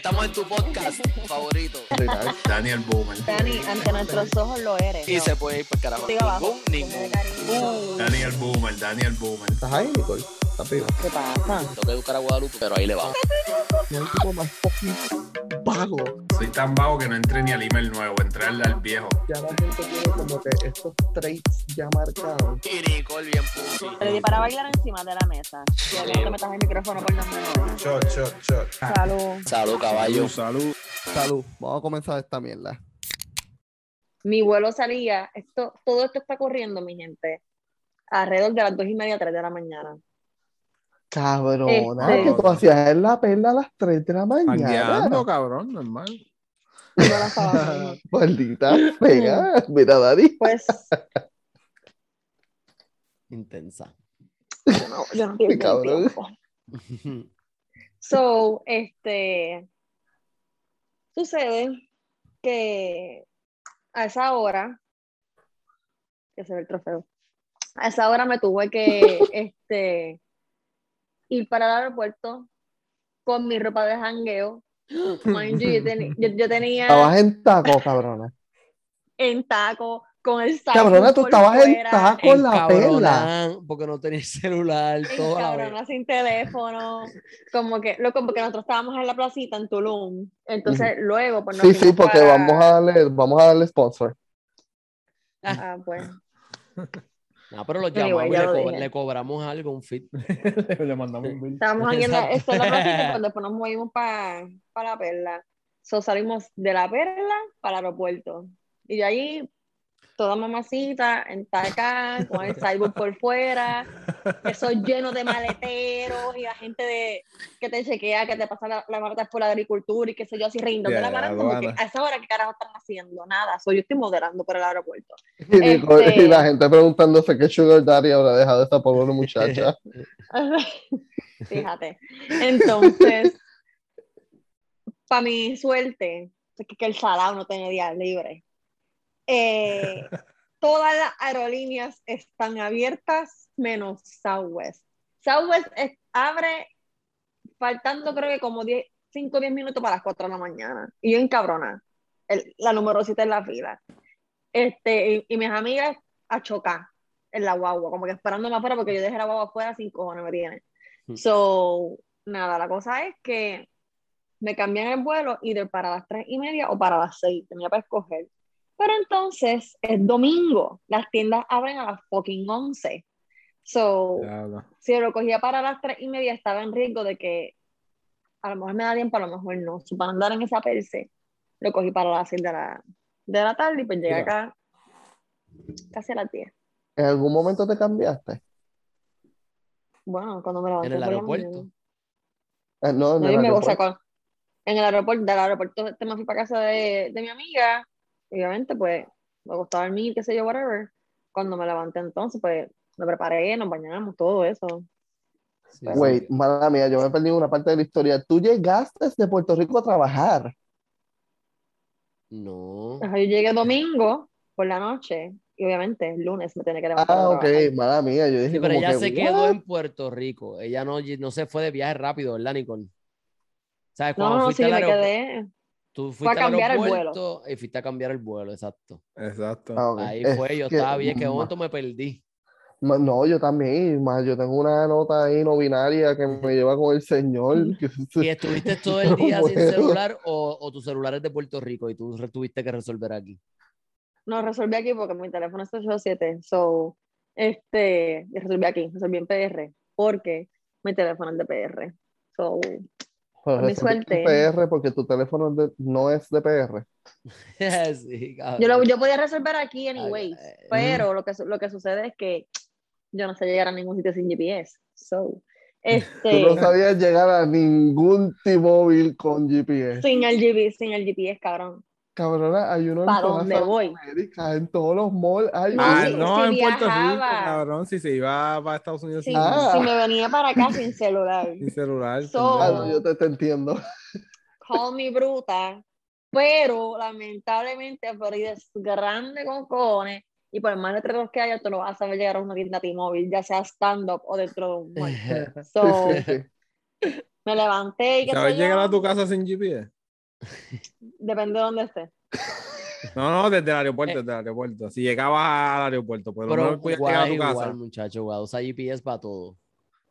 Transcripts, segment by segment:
Estamos en tu podcast favorito. Daniel Boomer. Dani, ante nuestros ojos lo eres. Y se puede ir por carajo. Siga abajo. Ningún, ningún. Daniel Boomer, Daniel Boomer. ¿Estás ahí, Nicole? ¿Estás vivo? ¿Qué pasa? Tengo que educar a Guadalupe, pero ahí le vamos. El tipo más fucking vago. Soy tan vago que no entré ni al email nuevo, entré al, al viejo. Ya la gente tiene como que estos traits ya marcados. Nicole bien. Te di para bailar encima de la mesa. Y aquí no te metas el micrófono por los menos. Shot, shot, shot. Salud. Salud, caballo. salud. Salud. Vamos a comenzar esta mierda. Mi vuelo salía, esto, todo esto está corriendo, mi gente, alrededor de las dos y media, tres de la mañana. Cabrona, Este- que tú hacías en la perla a las 3 de la mañana. Jangueando, cabrón, normal. Maldita pega. Mira, Dani. Pues Intensa. yo no, yo no pierdo Cabrón. tiempo. So, este, sucede que a esa hora, que se ve el trofeo, a esa hora me tuve que, este, ir para el aeropuerto con mi ropa de jangueo. Mind you, yo, teni- yo- yo tenía Estabas en taco, cabrona. en taco, con el saco Cabrona, tú estabas en taco con la perla. Encabronan, porque no tenía celular vez. Encabrona, sin teléfono, como que, loco, porque nosotros estábamos en la placita en Tulum, entonces luego, pues Sí, sí, porque para- vamos a darle, vamos a darle sponsor. Ah, pues, No, pero lo Anyway, llamamos y le, co- cobramos algo, un fit. Le mandamos un bill. estábamos la, Exacto. esto la cuando después nos movimos para la perla, so, salimos de la perla para el aeropuerto, y de ahí, toda mamacita, en taca, con el sideboard por fuera, eso lleno de maleteros y la gente de, que te chequea, que te pasa la, la maleta por la agricultura y qué sé yo, así riendo de Ya, la mano, como que a esa hora qué carajo están haciendo, nada, soy yo estoy moderando por el aeropuerto. Y, Nicole- Este- y la gente preguntándose qué Sugar Daddy habrá dejado esta pobre muchacha. Fíjate. Entonces, para mi suerte, es que, que el salado no tenía días libres. Eh, todas las aerolíneas están abiertas menos Southwest. Southwest es- abre faltando creo que como 10, 5 o 10 minutos para las 4 de la mañana. Y yo encabrona. El, la numerosita en la fila. Este, y, y mis amigas a chocar en la guagua, como que esperándome afuera porque yo dejé la guagua afuera sin cojones me tiene. Hmm. So, nada, la cosa es que me cambian el vuelo y de para las tres y media o para las seis, tenía para escoger. Pero entonces es domingo, las tiendas abren a las fucking 11. So, si lo cogía para las tres y media, estaba en riesgo de que a lo mejor me da tiempo, a lo mejor no. So, para andar en esa perse, lo cogí para las seis de la, de la tarde y pues llegué acá casi a las 10. ¿En algún momento te cambiaste? Bueno, cuando me levanté En el aeropuerto. Eh, no, en No, el me, o aeropuerto. sea, con- en el aeropuerto, del aeropuerto este me fui para casa de, de mi amiga, obviamente pues me gustaba dormir, qué sé yo, whatever. Cuando me levanté entonces, pues me preparé, nos bañamos, todo eso. Sí, Wait, sí. mala mía, yo me he perdido una parte de la historia. Tú llegaste de Puerto Rico a trabajar. No. Ajá, Yo llegué domingo por la noche, y obviamente el lunes me tenía que levantar. Ah, ok, mala mía. Yo dije Sí, pero como ella que, se quedó "What?". en Puerto Rico. Ella no, no se fue de viaje rápido, ¿verdad, Nicole? ¿Sabes? No, Cuando no, fuiste sí, me quedé. Tú Fue a fuiste al cambiar el vuelo. y fuiste a cambiar el vuelo, exacto. Exacto. Ah. Ahí Es fue, yo que, estaba bien, que ma- momento me perdí. No, yo también, más yo tengo una nota ahí no binaria que me lleva con el señor. que- ¿Y estuviste todo el No día sin puedo. celular o, o tu celular es de Puerto Rico y tú tuviste que resolver aquí? No, resolví aquí porque mi teléfono es 87, so, este, y resolví aquí, resolví en PR, porque mi teléfono es de PR. So, Pero suerte. PR porque tu teléfono de- no es de PR. sí, cabrón. Yo, lo, yo podía resolver aquí anyways, eh, pero lo que, su- lo que sucede es que yo no sé llegar a ningún sitio sin GPS. So, Tú este, no sabías llegar a ningún T-Mobile con GPS. sin el GPS, sin el GPS, cabrón. Cabrona, hay uno en ¿Pa' todas dónde voy? Américas, en todos los malls. Hay No, ah, sí, no, sí en Puerto Rico, cabrón. Si se iba para Estados Unidos Si, sin, Ah. si me venía para acá sin celular, sin celular. So- Ah, yo te, te entiendo. call me bruta, pero lamentablemente Florida es grande con cojones y por más letreros que haya, tú no vas a saber llegar a una tienda T-Mobile, ya sea stand-up o dentro de un mall. So, Sí, sí, sí. Me levanté y qué ¿Sabes llegar a tu casa sin GPS? Depende de dónde esté. No, no, desde el aeropuerto, Eh. desde el aeropuerto. Si llegabas al aeropuerto, pues Pero no podías llegar a tu casa. igual, muchacho. Usa GPS para todo.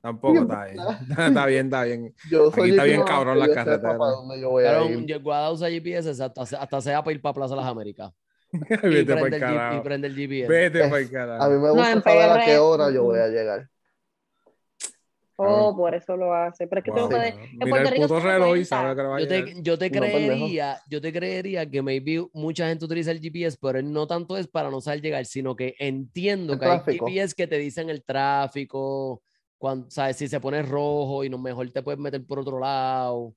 Tampoco está bien. está bien, está bien. Yo Aquí está bien el cabrón yo las sepa carreteras. para dónde yo voy a Pero Guada usa GPS hasta, hasta sea para ir para Plaza Las Américas. Y Vete por prende, el, G- y carajo. prende el GPS. Vete Eh, por A mí carajo. me No, gusta en saber a qué hora yo voy a llegar. Oh, por eso lo hace. Pero es que tú no Wow. Mira Puerto el Rico puto reloj y cuenta. sabe que le va a Yo te, yo te No, pendejo. creería, yo te creería que maybe mucha gente utiliza el GPS, pero no tanto es para no saber llegar, sino que entiendo El que hay tráfico. GPS que te dicen el tráfico, cuando, sabes, si se pone rojo y no mejor te puedes meter por otro lado.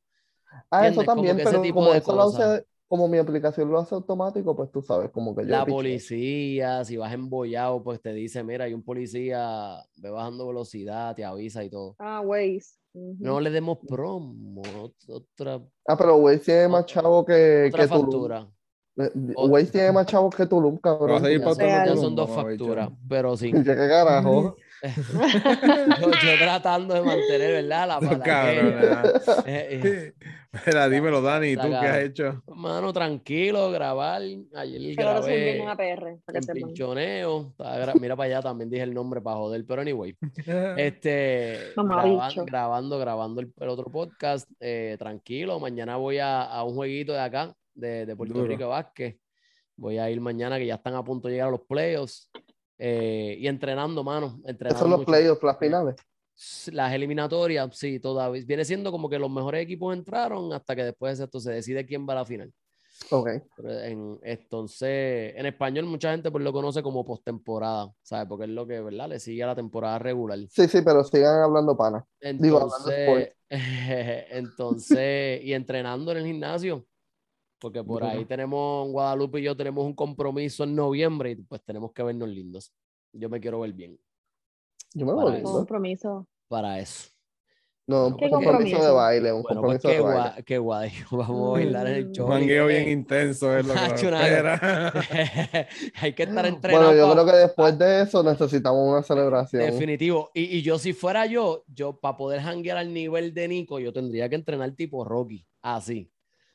Ah, ¿Entiendes? eso Como también, ese pero tipo como de eso lo cosas. hace, como mi aplicación lo hace automático, pues tú sabes, como que yo La piché. policía, si vas embollado, pues te dice, mira, hay un policía, ve bajando velocidad, te avisa y todo. Ah, Waze. No le demos promo, otra, Ah, pero Waze tiene más chavo que, otra que Tulum. factura. Eh, Waze tiene más chavos que Tulum, cabrón. Ya son, ya Tulum, son dos facturas, pero sí. ¿Qué carajo? yo, yo tratando de mantener, ¿verdad? La Cabrón, palaquera. ¿verdad? Eh, eh, Mira, dímelo, Dani, ¿tú qué has hecho? Mano, tranquilo, grabar. Ayer Pero grabé en APR, sepan. pinchoneo. Mira para allá, también dije el nombre para joder, pero anyway. Este, Mamabicho. graban- grabando, grabando el, el otro podcast, eh, tranquilo. Mañana voy a, a un jueguito de acá, de, de Puerto Duro. Rico Vázquez. Voy a ir mañana que ya están a punto de llegar a los playoffs. Eh, y entrenando, mano. Entrenando Esos son los playoffs, las finales. Las eliminatorias, sí, todavía. Viene siendo como que los mejores equipos entraron hasta que después de esto se decide quién va a la final. Ok. En, entonces, en español mucha gente pues lo conoce como postemporada, ¿sabes? Porque es lo que, ¿verdad? Le sigue a la temporada regular. Sí, sí, pero sigan hablando pana. Digo, hablando Entonces, entonces, y entrenando en el gimnasio, porque por ahí tenemos, Guadalupe y yo tenemos un compromiso en noviembre y pues tenemos que vernos lindos. Yo me quiero ver bien Yo me voy lindo. Compromiso. para eso. No, un ¿Qué compromiso de baile, un Bueno, pues compromiso qué, de baile. guay, qué guay. Vamos a bailar en el Mm. show. Un mangueo bien intenso es lo que. Hay que estar entrenado. Bueno, yo creo que después de eso necesitamos una celebración. Definitivo. Y, y yo, si fuera yo, yo para poder hanguear al nivel de Nico, yo tendría que entrenar tipo Rocky. Así.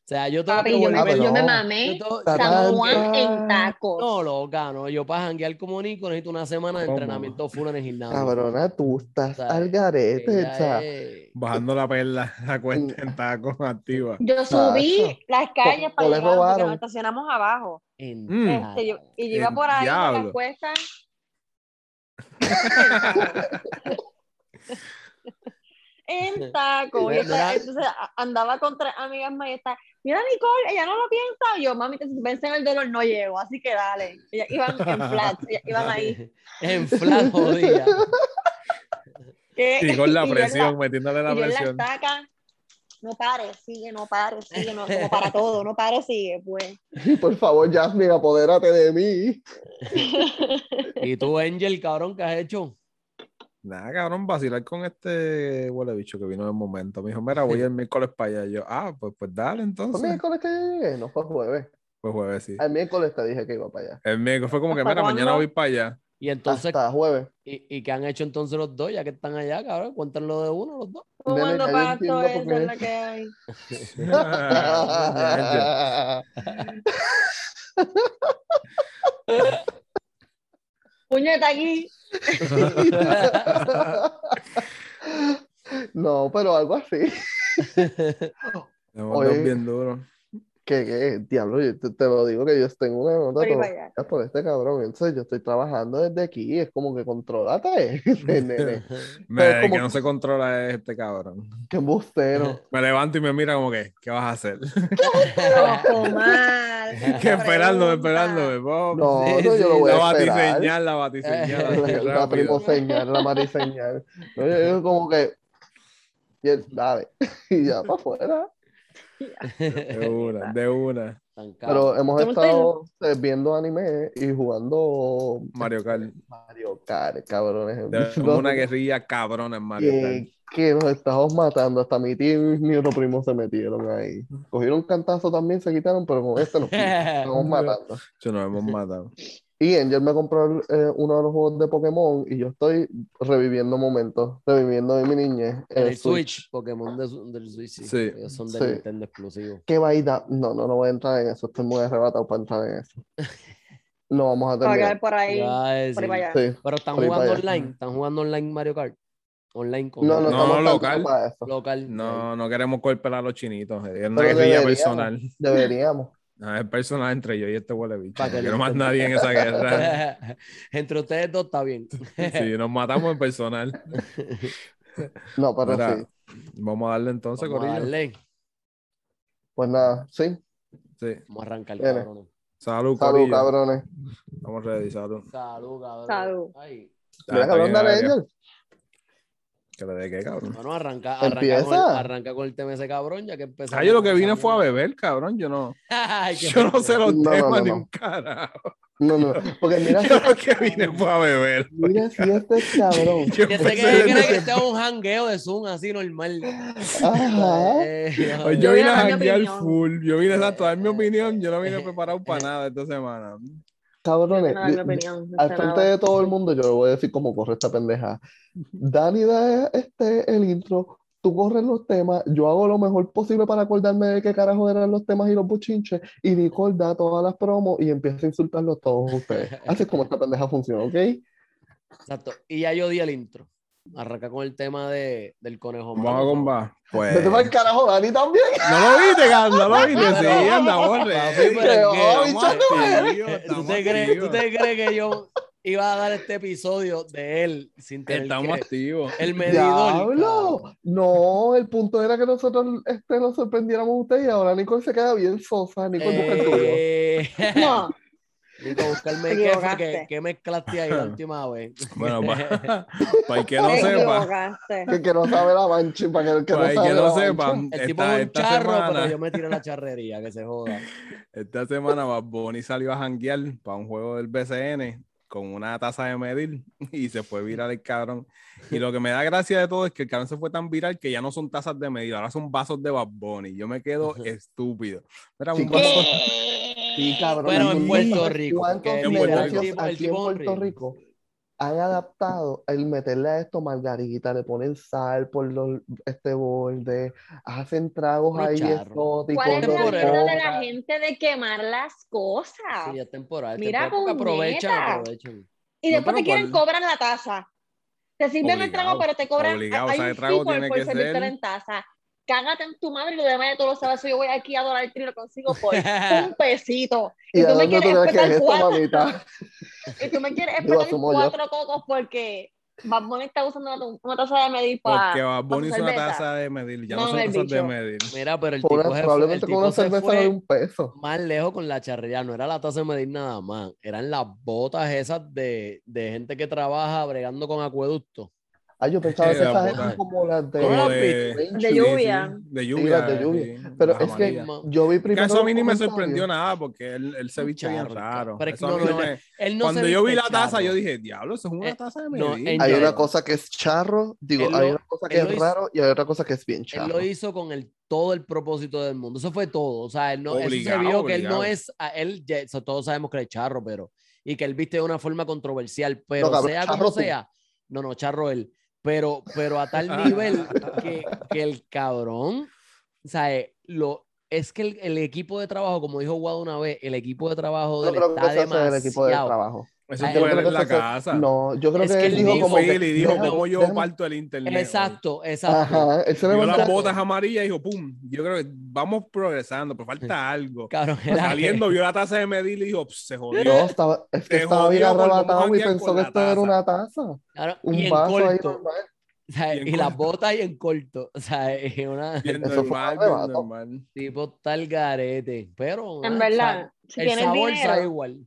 O sea, yo tengo Papi, que yo me, volver- yo me mamé yo tengo- Ta- San Juan en tacos. No, loca, no. Yo para hanguear como Nico necesito una semana de ¿Cómo? entrenamiento full en el gimnasio. Cabrona, tú estás sea, al garete. O sea, es- Bajando la perla, la cuenta en tacos activa. Yo subí Tacho. las calles ¿Cómo para le llegar porque nos estacionamos abajo. en Mm. Este, yo- y yo iba por ahí por las cuestas. en taco. Y esta- entonces andaba con tres amigas más y está, mira Nicole, ella no lo piensa. Y yo, mami, te vence en el dolor, no llego, así que dale. Ellas iban en flats, ellas iban ahí. en flat jodida. Que- Y con la y presión, metiéndole la y yo en la presión. estaca, no pares, sigue, no pares, sigue, no, como para todo, no pares, sigue, pues. por favor, Jasmine, apodérate de mí. Y tú, Angel, cabrón, ¿qué has hecho? Nada, cabrón, vacilar con este huele bicho que vino de momento. Me dijo, mira, voy el miércoles para allá. Y yo, ah, pues, pues dale ¿Fue entonces. miércoles que llegué? No fue jueves. Pues jueves sí. El miércoles te dije que iba para allá. El miércoles fue como que, ¿Hasta mira, mañana voy para allá. Y entonces, Hasta jueves. ¿y, y qué han hecho entonces los dos, ya que están allá, cabrón? Cuéntanos de uno, los dos. Jugando pasto, esa es la que hay. Puñeta aquí. no, pero algo así. Oye. bien duro. Que, que, diablo, yo te, te lo digo que yo tengo una nota por este cabrón. Entonces yo estoy trabajando desde aquí. Es como que controlate, nene. Me- como- que no se controla es este cabrón. Qué embustero. Me levanto y me mira como que, ¿qué vas a hacer? Ojo, mal. que esperándome, esperándome. No, Sí, no, sí, yo lo voy la a esperar. batiseñal, la batiseñal. La, la rápido. primoseñal, la mariseñal. No, yo, yo como que, y él, dale, y ya para afuera. De una, de una. Pero hemos ¿Cómo estado eh, viendo anime y jugando Mario Kart. Mario Kart, cabrones. Tenemos una guerrilla cabrona en Mario Kart. Que, nos estamos matando. Hasta mi tío y mi otro primo se metieron ahí. Cogieron un cantazo también, se quitaron, pero con este nos estamos matando. Yo nos hemos matado. Y Angel me compró eh, uno de los juegos de Pokémon y yo estoy reviviendo momentos, reviviendo de mi niñez El el Switch, Switch. Pokémon de, del Switch, sí. Sí. Ellos son de Sí. Nintendo exclusivo. ¿Qué vaina? No, no, no voy a entrar en eso, estoy muy arrebatado para entrar en eso. No vamos a quedar por ahí, por ahí para allá. Sí. Pero están Por jugando online, están jugando online Mario Kart. Online con No, no, No, local. para eso. local. No, no queremos golpear a los chinitos. Es una Pero guerrilla deberíamos. personal. Deberíamos. No, es personal entre yo y este huele bicho. No que quiero más nadie en esa guerra. Entre ustedes dos está bien. Sí, nos matamos en personal. No, pero sí. Vamos a darle entonces, Vamos a Corillo. darle. Pues nada, sí. Sí. Vamos a arrancar. Salud, Salud, cabrones. Vamos ready, salud. Salud, cabrón. Salud. Ay. ¿Que le dé qué, cabrón? Bueno, arranca, arranca, con, arranca con el tema ese cabrón, ya que empezamos. Ah, yo lo que vine fue a beber, cabrón. Yo no, Ay, yo no sé los No, temas no, ni un carajo. No, no, porque mira, Yo lo que vine fue a beber. mira si este es cabrón. Yo Yo sé que pensé cree que este es un jangueo de Zoom así normal. Ajá. Eh, Pues Yo yo vine a janguear full. Yo vine exacto a dar mi opinión. Yo no vine preparado para nada esta semana. Cabrones, No, opinión. no al frente nada. de todo el mundo, yo le voy a decir cómo corre esta pendeja. Dani da este, el intro, tú corres los temas, yo hago lo mejor posible para acordarme de qué carajo eran los temas y los buchinches, y Nicole da todas las promos y empieza a insultarlos todos ustedes. Así es como esta pendeja funciona, ¿ok? Exacto. Y ya yo di el intro. Arranca con el tema de, del conejo. Vamos a malo. combar. Pues. Vete para el carajo, Dani también. No lo viste, cabrón. No lo viste. Sí, bicho, activos, ¿Tú te, crees, ¿Tú activos. te crees que yo iba a dar este episodio de él sin tener Estamos que- activos. el medidor? ¡Diablo! cabrón? No, el punto era que nosotros este, nos sorprendiéramos a ustedes y ahora Nicole se queda bien sosa. Nicole, busca el tuyo. No, Nico, buscarme qué fue que, que mezclaste ahí la última vez. Bueno, para, para el que no sepa. Que, que no sabe la mancha, para que el que no para el sabe que no sepa, El tipo esta, es un charro, semana, pero yo me tiré la charrería, que se joda. esta semana Bad Bunny salió a janguear para un juego del BCN con una taza de medir y se fue viral el cabrón. Y lo que me da gracia de todo es que el cabrón se fue tan viral que ya no son tazas de medir, ahora son vasos de Bad Bunny. Yo me quedo estúpido. Era un vaso. Sí, cabrón. Pero en ¿tú Puerto Rico, ¿Cuántos en Puerto Rico- han adaptado el meterle a esto margarita, le ponen sal por los, este borde, hacen tragos Unos ahí exóticos, ¿Cuál es la mierda de la gente de quemar las cosas? Sí, es temporal. Mira, temporal, porque aprovechan, puñeta. aprovechan. Y No, después te quieren ¿cuál? cobrar la taza. Te sirven el trago, pero te cobran. obligado, hay o sea, un el trago tiene por que ser- en taza. Cágate en tu madre y lo demás de todos los sabes. Yo voy aquí a Dollar Tree y lo consigo por un pesito. ¿Y Y tú me quieres crees que es espetar esto, cuatro. Y tú me quieres yo. cuatro cocos porque Bad Bunny está usando una, una taza de medir para. Porque Bad Bunny es una taza de medir, ya no, No, son tazas de medir. Mira, pero el Por tipo, una- se probablemente el con una tipo se cerveza fue de un peso. más lejos con la charrería. No era la taza de medir nada más. Eran las botas esas de, de gente que trabaja bregando con acueducto. Ay, yo pensaba Sí, que esas eran como las de... ¿Cómo las Como de, De sí, lluvia. sí, de Sí, lluvia. las de lluvia. sí, Pero es que yo vi Que primero eso a mí ni me sorprendió nada porque él, él se viste bien raro. pero es que Eso a no, mí no, no me- Él no Cuando se yo vi la taza, charro. yo dije, diablo, eso es una Eh, taza de en- Hay una cosa que es charro, digo, Él hay lo- una cosa que él es lo hizo- raro y hay otra cosa que es bien Él charro. lo hizo con el, todo el propósito del mundo. Eso fue todo. O sea, él no, eso Obligado, se vio que él no es, a- él, ya- todos sabemos que él es charro, pero, y que él viste de una forma controversial, pero sea charro como sea, no, no, charro él, pero, pero a tal nivel que, que el cabrón, o sea, eh, lo, es que el, el equipo de trabajo, como dijo Guado una vez, el equipo de trabajo No de él creo que está hace del equipo de demasiado. trabajo. Eso Ay, fue él creo en la eso fue- casa. No, yo creo Es que que él él dijo dijo, como y dijo, déjame- ¿cómo yo déjame- parto el internet? hoy?" Exacto, exacto. Ajá, él se las botas amarillas y dijo, pum, yo creo que vamos progresando, pero falta algo. Cabrón, era- Saliendo, vio la taza de medir y dijo, "Pss, se jodió. No, estaba, es que estaba bien arrebatado y pensó que esto era una taza. Claro, y Un en vaso ahí corto. normal. O sea, y las corto. botas y en corto. O sea, es una Bien Eso fue normal, arrebato. normal. tipo tal garete. Pero En ah, verdad, si el sabor sabe igual.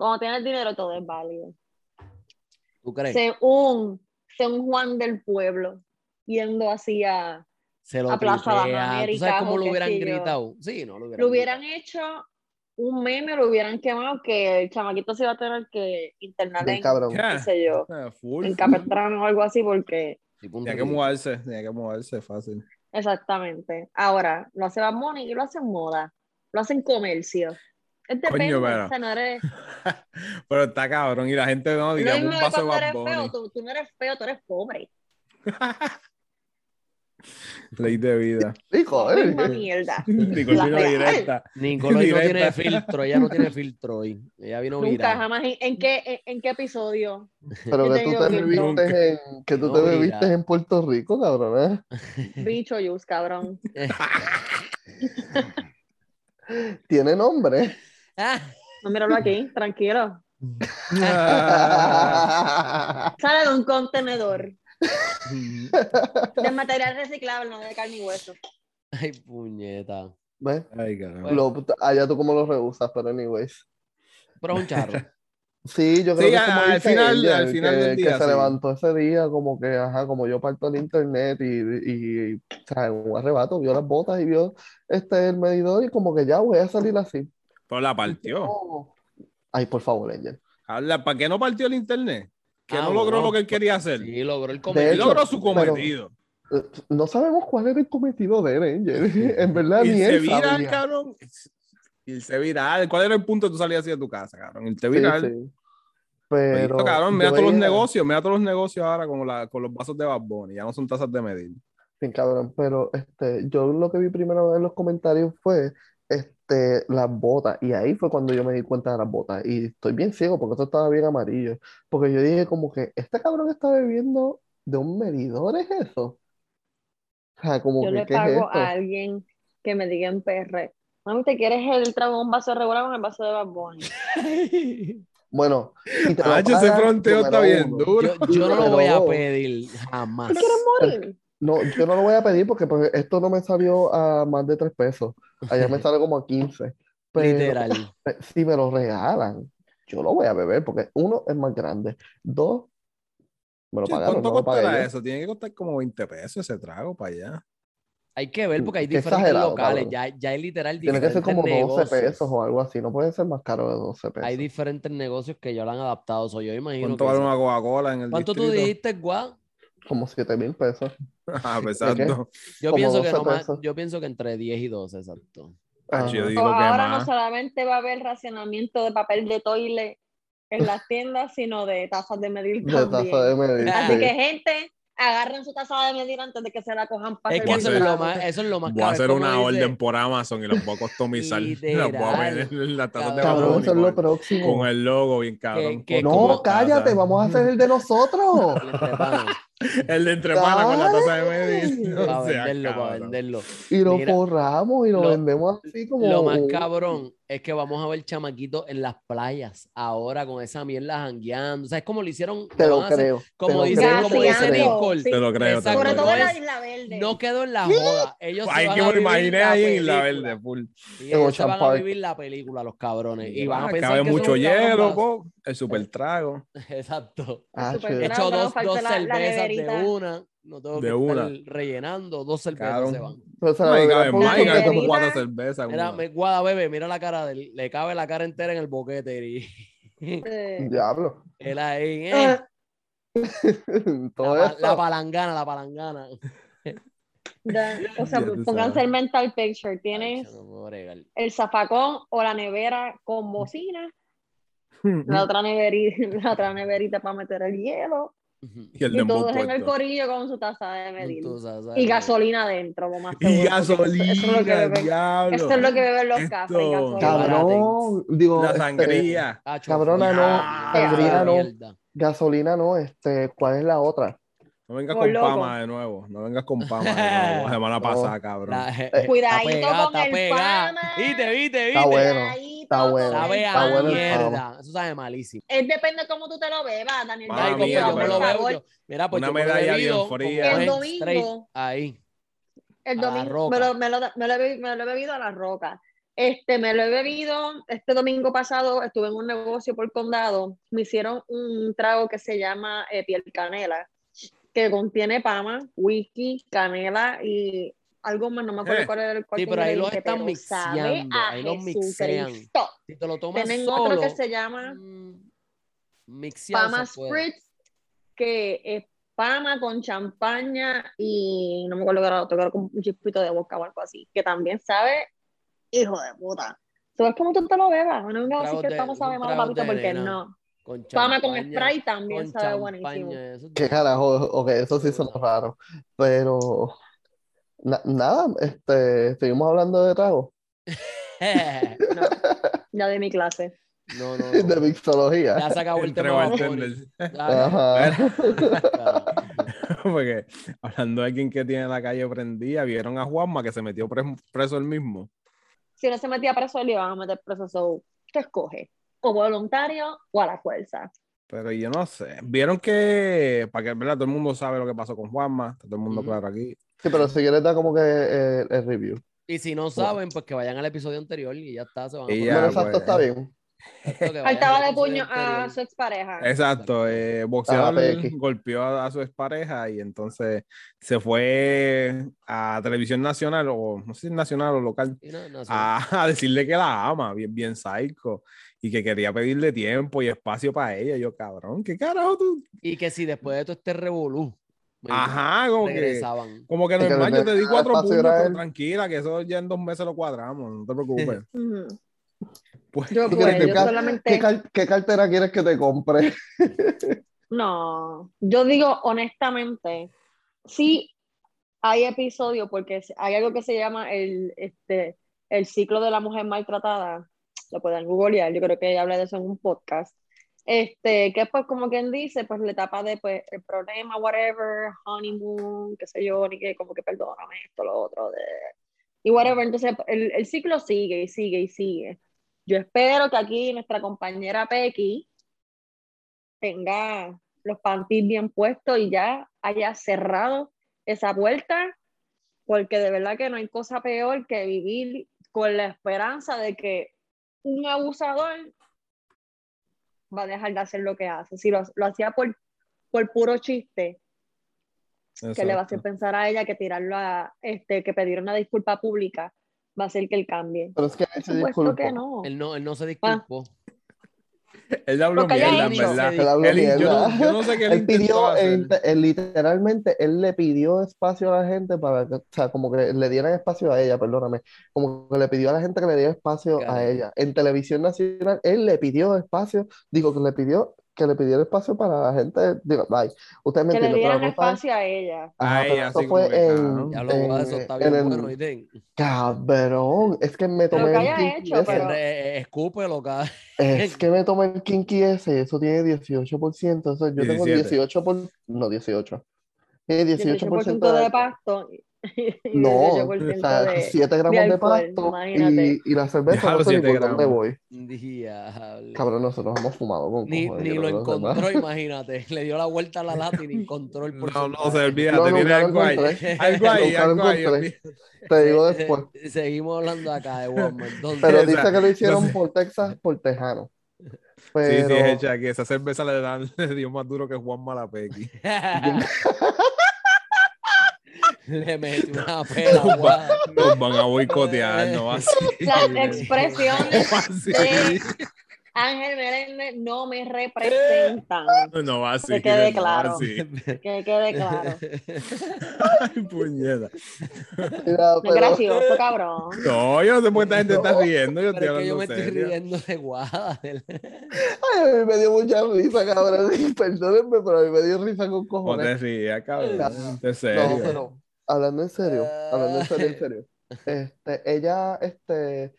Cuando tienes dinero todo es válido. ¿Tú crees? Sé un Juan del pueblo yendo así a... Se lo a Plaza. ¿Tú Américas sabes cómo lo hubieran gritado? Sí, no lo hubieran Lo hubieran gritado. hecho un meme, lo hubieran quemado, que el chamaquito se iba a tener que internar Bien en, cabrón. Qué sé yo, Ah, full. en Capestrano o algo así, porque Tenía que moverse, tenía que moverse fácil. exactamente. Ahora, lo hace Bad Bunny y lo hacen moda, lo hacen comercio. Es depende, Coño, pero- o sea, no eres... Pero está cabrón. Y la gente no, Lo digamos, mismo un vaso de eres feo, tú, tú no eres feo, tú eres pobre. Ley de vida. Hijo, eh. misma mierda. Real. directa. Nicole hoy no tiene filtro, ella no tiene filtro hoy. Ella vino Nunca, viral. jamás. ¿En, en qué, en, en qué episodio? Pero que tú te filtro. bebiste en, que tú No, te mira. bebiste en Puerto Rico, cabrón, ¿eh? Bicho Yus, cabrón. Tiene nombre. Ah, No, míralo aquí, tranquilo. Sale de un contenedor de material reciclable, no de carne y hueso. Ay, puñeta. ¿Ves? Ay. Lo- allá tú como lo rehusas, pero anyways. Pero un charro. Sí, yo creo Sí, que es como al final- ella, al final que, del que día, se sí. levantó ese día como que, ajá, como yo parto el internet y, y, y, o sea, en un arrebato vio las botas y vio este el medidor y como que ya voy a salir así. Pero la partió. Oh. Ay, por favor, Angel. Habla, ¿Para qué no partió el internet? Que Ah, no logró bueno. lo que él quería hacer. Sí, logró el cometido. Él hecho, logró su cometido. Eh, No sabemos cuál era el cometido de él, Angel. En verdad, ni Irse él viral, sabía. cabrón. Irse viral. ¿Cuál era el punto de tú salías así de tu casa, cabrón? Irte Sí, viral. sí. Pero Listo, cabrón, mira todos los negocios, mira todos los negocios ahora con, la, con los vasos de Bad Bunny, ya no son tazas de medir. Sí, cabrón, pero este, yo lo que vi primero en los comentarios fue este, las botas, y ahí fue cuando yo me di cuenta de las botas, y estoy bien ciego porque esto estaba bien amarillo, porque yo dije como que este cabrón está bebiendo de un medidor, ¿es eso? O sea, como Yo que, le ¿qué es pago esto? a alguien que me diga en PR. Mami, ¿te quieres el trago en un vaso regular en el vaso de Bad Bunny? Bueno, si te lo ese pagan, fronteo está bien duro. Yo, yo no lo voy a pedir jamás. ¿Te quieres morir? No, yo no lo voy a pedir porque pues, esto no me salió a más de tres pesos, allá me sale como a 15, pero Literal. eh, si me lo regalan, yo lo voy a beber porque uno es más grande, dos, me lo pagaron, ¿Cuánto no lo costará eso? Tiene que costar como 20 pesos ese trago para allá. Hay que ver porque hay Qué diferentes locales. Ya, ya hay literal Tiene que ser como 12 negocios. pesos o algo así, no puede ser más caro de 12 pesos. Hay diferentes negocios que ya lo han adaptado. So, yo imagino ¿Cuánto que vale una Coca-Cola en el ¿Cuánto tú dijiste, Guau? Como 7 mil pesos. Ah, pues, exacto. Yo pienso que 12 no más- pesos. yo pienso que entre 10 y 12, exacto. Ah, yo Ajá. digo O que ahora no solamente va a haber racionamiento de papel de toile en las tiendas, sino de tazas de medir De taza de medir. Así sí. que, gente, agarren su taza de medir antes de que se la cojan para Es que eso es, lo más, eso es lo más Voy a caro, hacer una dice- orden por Amazon y las voy a customizar. las voy a Literal. poner en la taza de Cabrón, eso es lo con, próximo. con el logo bien cabrón. No, cállate, taza. vamos a hacer el de nosotros. El de entrepana con la taza de. No para venderlo, para venderlo. Y lo Mira, forramos y lo, lo- vendemos así como. Lo más cabrón es que vamos a ver chamaquitos en las playas ahora con esa mierda jangueando. O sea, es como lo hicieron. Te lo hacer- creo. como dice, como te lo dice. Nicole, sí. Te lo creo, Exacto, Sobre todo en no la Isla Verde. no quedó en la joda. Ellos se Ay, van que me lo imaginé ahí en la película. verde, full. Y ellos se van a vivir la película, los cabrones. Y van a pensar cabe que mucho hielo, po. El super trago. Exacto. Ah. Pero Hecho dos, falta de una. No tengo De que una. estar rellenando. Dos cervezas Cabrón. se van. Se No, cabe más, como cuatro cervezas. Mira, me guada, bebé, mira la cara de él. Le cabe la cara entera en el boquete. Y Eh, Diablo. él ahí, eh, Todo la, la palangana, la palangana. da- o sea, pónganse sabes. el mental picture. Ay, Tienes bregar. el zafacón o la nevera con bocina, la otra neverita, la otra neverita para meter el hielo, Y el y todos en el corillo con su taza de medir. Y gasolina adentro, lo más Y seguro, gasolina, Eso, eso es lo que beben, diablo. eso es lo que beben los Esto- cafés. Cabrón. Digo, La este, sangría. Hacho, Cabrona, no, mierda, sangría no. mierda. gasolina no, este, ¿cuál es la otra? No vengas Por con loco. Pama de nuevo. No vengas con Pama de nuevo. La semana pasada, cabrón. La- Cuidadito está pegada, con está el pegada. Pama. Viste, viste, Está viste. bueno, Cuidadito está bueno. el Sabe Está a bueno el mierda. Eso sabe malísimo. Es depende de cómo tú te lo bebas, Daniel. Ay, Yo como mía, yo me lo favor, yo- mira, pues Una yo me lo he medalla bien bebido fría. El domingo. ahí. El domingo me lo, me, lo, me, lo he, bebi- me lo he bebido a la roca. Este, me lo he bebido, este domingo pasado estuve en un negocio por condado, me hicieron un trago que se llama eh, piel canela, que contiene pama, whisky, canela y algo más, no me acuerdo Eh. cuál era el cuarto Sí, pero ahí los están mixeando, ahí los mixean. Si te lo tomas Tienen solo, otro que se llama mm, Pama. Spritz, que es Pama con champaña y no me acuerdo que era otro, que era con un chispito de boca o algo así, que también sabe, hijo de puta. Tú ves cómo tú te lo bebas. No vengas a decir Tragos que de- estamos sabe mal, papito, porque nena. no. Con Toma con Sprite también con sabe champaña, buenísimo. eso Qué carajo, ok, eso sí suena raro. Pero na- nada, este, seguimos hablando de trago, No, ya de mi clase. No, no, de no. mixología. Ya se acabó el Entre tema. Ajá. Porque hablando de alguien que tiene la calle prendida, vieron a Juanma que se metió pre- preso él mismo. Si no se metía preso, le iban a meter preso. So, ¿Qué escoge? ¿O voluntario o a la fuerza? Pero yo no sé. Vieron que, para que ¿verdad? todo el mundo sabe lo que pasó con Juanma, está todo el mundo Ujú. claro aquí. Sí, pero si quieres dar como que eh, el review. Y si no saben, pues que vayan al episodio anterior y ya está. Se van a ya, Bueno, exacto, pues. está bien. Faltaba al de puño a su expareja. Exacto, eh, boxeador Ah, golpeó a, a su expareja y entonces se fue a televisión nacional, o no sé si nacional o local, no, a, a decirle que la ama, bien, bien psycho, y que quería pedirle tiempo y espacio para ella. Yo, cabrón, ¿qué carajo tú? Y que si después de todo este revolú, Ajá, como que, regresaban. como que normal, yo te di cuatro puntos, pero él. tranquila, que eso ya en dos meses lo cuadramos, no te preocupes. Pues, Yo, ¿Tú pues, ¿Qué, solamente. car- qué cartera quieres que te compre? No, yo digo honestamente, sí hay episodios porque hay algo que se llama el, este, el ciclo de la mujer maltratada, lo pueden googlear, yo creo que ella habla de eso en un podcast, este, que pues como quien dice, pues la etapa de pues el problema, whatever, honeymoon, qué sé yo, ni que como que perdóname esto, lo otro, de, y whatever, entonces el, el ciclo sigue y sigue y sigue. Yo espero que aquí nuestra compañera Pequi tenga los panties bien puestos y ya haya cerrado esa puerta, porque de verdad que no hay cosa peor que vivir con la esperanza de que un abusador va a dejar de hacer lo que hace. Si lo, lo hacía por, por puro chiste, que le va a hacer pensar a ella que tirarlo a, este, que pedir una disculpa pública va a hacer que él cambie. Pero es que Por se supuesto disculpó. que no. Él no, él no se Ah. Él habló mierda, en verdad. Él habló Él- yo, mierda. no, yo no sé qué él, pidió, hacer. él- él literalmente, él le pidió espacio a la gente para que, o sea, como que le dieran espacio a ella, perdóname, como que le pidió a la gente que le diera espacio a ella. En televisión nacional, él le pidió espacio, digo que le pidió que le pidiera espacio para la gente, digo, ay, ustedes me Que le dieran espacio a ella. Ajá, A pero ella, eso fue en. Ya lo está bien bueno, ¿viste? cabrón, es que me Lo tomé el haya kinky hecho, ese. pero- Eh, Escúpelo, Es que me tomé el kinky ese, eso tiene 18%, eso, yo tengo 17. 18 por, no, 18. Tiene 18% 18% de pasto No, o 18% sea, de... 7 gramos de alcohol, pasto imagínate. y, y la cerveza, Ya, no sé ni por dónde gramos. voy. Diablo. Cabrón, nosotros hemos fumado con Ni, cojones, ni lo encontró, imagínate. Le dio la vuelta a la lata y ni encontró el No, porcentaje. no se olvida, No, tiene nunca lo algo ahí. encontré. Algo ahí, Nunca lo algo ahí. encontré. Te digo después. se- seguimos hablando acá de Walmart. Pero dice que lo hicieron no por Texas, por Tejano. Sí, Pero, sí, es hecha que esa cerveza le, dan, le dio más duro que Juan Malapequi. le metí una pela. Nos van a boicotear, no va así. Las expresiones No va así. de Ángel Meléndez no me representan. No va así. Que quede claro. Que quede claro. Ay, puñeta. No pero- gracioso, cabrón. No, yo no sé por qué esta gente está riendo. Yo estoy Pero es que yo me estoy riendo de guada. Ay, a mí me dio mucha risa, cabrón. Perdónenme, pero a mí me dio risa con No te cojones. rías, cabrón. No, De serio. No, pero hablando en serio, hablando en serio, en serio. Este, ella, este,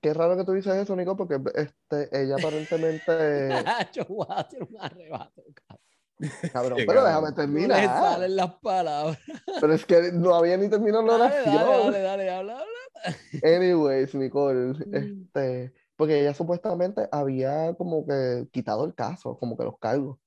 qué raro que tú dices eso, Nico, porque este, ella aparentemente, Yo voy a hacer un arrebato, cabrón. cabrón, pero cabrón. déjame No le terminar. salen las palabras. Pero es que no había ni terminado la Dale, dale, oración. dale, dale, habla, habla. Anyways, Nicole, Mm. este, porque ella supuestamente había como que quitado el caso, como que los cargos.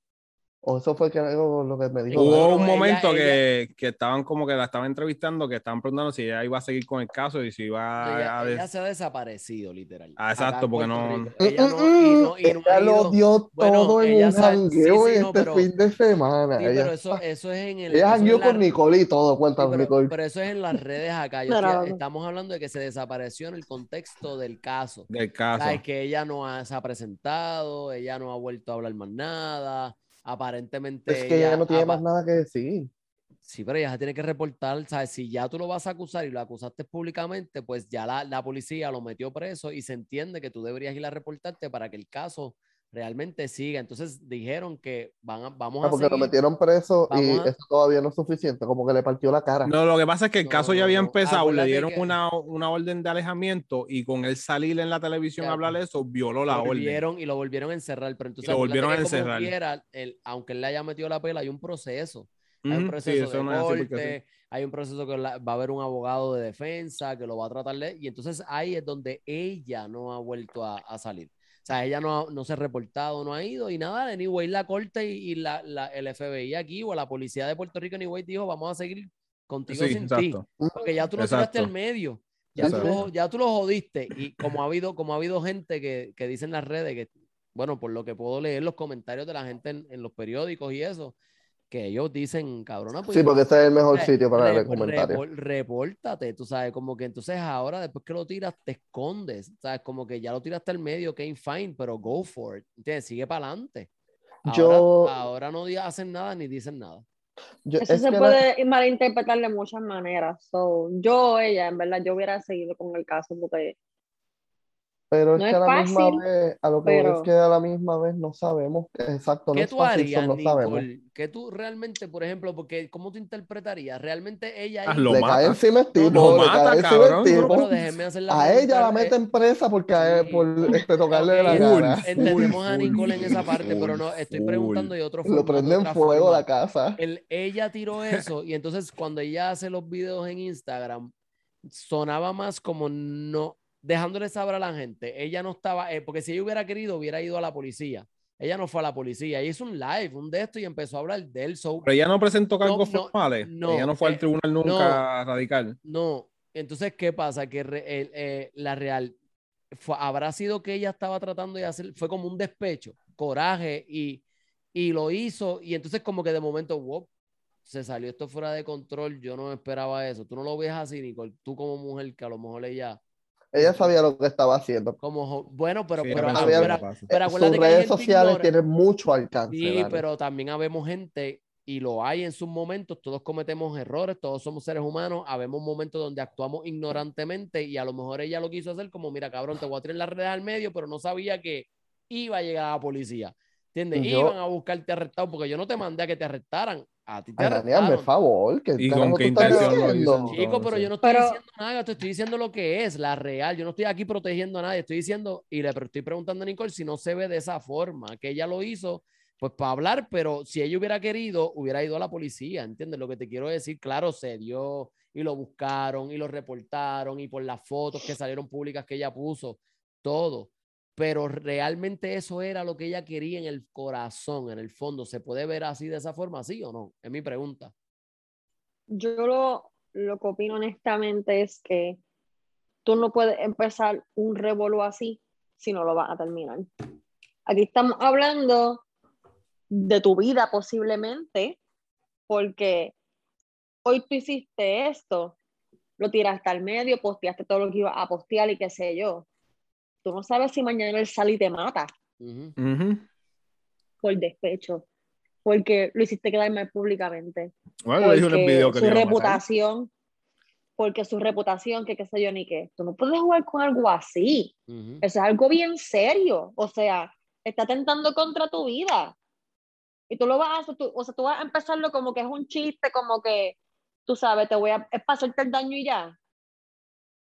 O eso fue que algo lo que me dijo. Hubo Bueno, un ella- momento ella- que, que estaban como que la estaban entrevistando, que estaban preguntando si ella iba a seguir con el caso y si iba Ella, a... des- ella se ha desaparecido, literal. Ah, exacto, porque no- Rico. Ella no, y no, y no ella lo dio Bueno, todo en ella un jangueo sí, sí, este pero- fin de semana. Sí, Ella pero eso, eso es en el. ella jangueó es con la- Nicole y todo, Sí, cuéntanos, pero, Nicole. pero eso es en las redes acá. Yo estoy-. Estamos hablando de que se desapareció en el contexto del caso. del caso. ¿Sabes? Que ella no ha- se ha presentado, ella no ha vuelto a hablar más nada. Aparentemente. Es que ella no tiene más nada que decir. Sí, pero ella se tiene que reportar, ¿sabes? Si ya tú lo vas a acusar y lo acusaste públicamente, pues ya la, la policía lo metió preso y se entiende que tú deberías ir a reportarte para que el caso realmente siga. Entonces dijeron que van a- vamos Ah, a porque lo metieron preso y a- eso todavía no es suficiente, como que le partió la cara. No, lo que pasa es que el No, caso no, ya había empezado, le dieron que- una, una orden de alejamiento y con él salir en la televisión a Ya, hablar de eso, violó la lo orden. volvieron y lo volvieron a encerrar, pero entonces lo acuérdate volvieron a encerrar. quiera, el- aunque él le haya metido la pela, hay un proceso. Hay un sí, proceso eso de no corte, hay un proceso que la- va a haber un abogado de defensa que lo va a tratar de... Y entonces ahí es donde ella no ha vuelto a, a salir. O sea, ella no, no se ha reportado, no ha ido y nada. Anyway, la corte y, y la, la- el FBI aquí o la policía de Puerto Rico, anyway, dijo, vamos a seguir contigo Sí, sin ti. Porque ya tú lo tiraste al medio. Ya tú, lo, ya tú lo jodiste. Y como ha habido, como ha habido gente que, que dice en las redes que, bueno, por lo que puedo leer los comentarios de la gente en, en los periódicos y eso, que ellos dicen, cabrona, pues Sí, porque ese es el mejor sitio para leer comentarios. repórtate, tú sabes, como que entonces ahora después que lo tiras te escondes, sabes, como que ya lo tiraste al medio, que fine, pero go for it, ¿entiendes? Sigue para adelante. Ahora, Yo- ahora no hacen nada ni dicen nada. Yo- Eso es se que la- puede malinterpretar de muchas maneras. So, yo, ella, en verdad, yo hubiera seguido con el caso porque Pero es No que es a la misma fácil, vez, a lo que pero- es que a la misma vez no sabemos, exacto, no ¿Qué es tú fácil, harías, no sabemos. ¿Qué tú realmente, por ejemplo, porque cómo tú interpretarías? ¿Realmente ella Ah, lo Le mata. cae encima el tipo, lo le mata, cae encima cabrón. el No, tipo. pero hacer la A ella la eh, meten presa por caer, sí. por este, tocarle la Ok, cara. Entendemos a Nicole en esa parte, pero no, estoy preguntando de otro Lo formato, prende en otra fuego forma. la casa. El- ella tiró eso y entonces cuando ella hace los videos en Instagram, sonaba más como no, dejándole saber a la gente. Ella no estaba, eh, porque si ella hubiera querido, hubiera ido a la policía. Ella no fue a la policía, ella hizo un live, un de esto y empezó a hablar del show. Pero ella no presentó cargos no, formales. no, ella no fue eh, al tribunal nunca radical. No, entonces, ¿qué pasa? Que re- el- eh, la real fue- habrá sido que ella estaba tratando de hacer, fue como un despecho, coraje y, y lo hizo y entonces como que de momento, wow, se salió esto fuera de control, yo no esperaba eso. Tú no lo ves así, Nicole, tú como mujer que a lo mejor ella, Ella sabía lo que estaba haciendo. como, bueno, pero, Sí, pero, pero- pero Sus acuérdate que hay redes sociales ignora- tienen mucho alcance. Sí, Dani. pero también habemos gente y lo hay en sus momentos, todos cometemos errores, todos somos seres humanos, habemos momentos donde actuamos ignorantemente y a lo mejor ella lo quiso hacer como, mira, cabrón, te voy a tirar las redes al medio, pero no sabía que iba a llegar a la policía. ¿Entiendes? Yo- Iban a buscarte arrestado porque yo no te mandé a que te arrestaran. A ti te arrestaron. favor. ¿Qué ¿Y con qué intención lo dicen? Chico, pero yo no estoy Pero- diciendo nada, te estoy diciendo lo que es, la real. Yo no estoy aquí protegiendo a nadie, estoy diciendo y le estoy preguntando a Nicole si no se ve de esa forma, que ella lo hizo, pues para hablar, pero si ella hubiera querido, hubiera ido a la policía, ¿entiendes? Lo que te quiero decir, claro, se dio y lo buscaron y lo reportaron y por las fotos que salieron públicas que ella puso, todo. Pero realmente eso era lo que ella quería en el corazón, en el fondo. ¿Se puede ver así de esa forma, sí o no? Es mi pregunta. yo lo, lo que opino honestamente es que tú no puedes empezar un revolú así si no lo vas a terminar. Aquí estamos hablando de tu vida posiblemente, porque hoy tú hiciste esto, lo tiraste al medio, posteaste todo lo que ibas a postear y qué sé yo. Tú no sabes si mañana él sale y te mata. Ujú. Ujú. por despecho, porque lo hiciste quedar mal públicamente. Bueno, yo dije en el porque video que su reputación, porque su reputación, que qué sé yo ni qué, tú no puedes jugar con algo así, eso es algo bien serio, o sea, está tentando contra tu vida, y tú lo vas a hacer, tú- o sea, tú vas a empezarlo como que es un chiste, como que, tú sabes, te voy a, es para hacerte el daño y ya,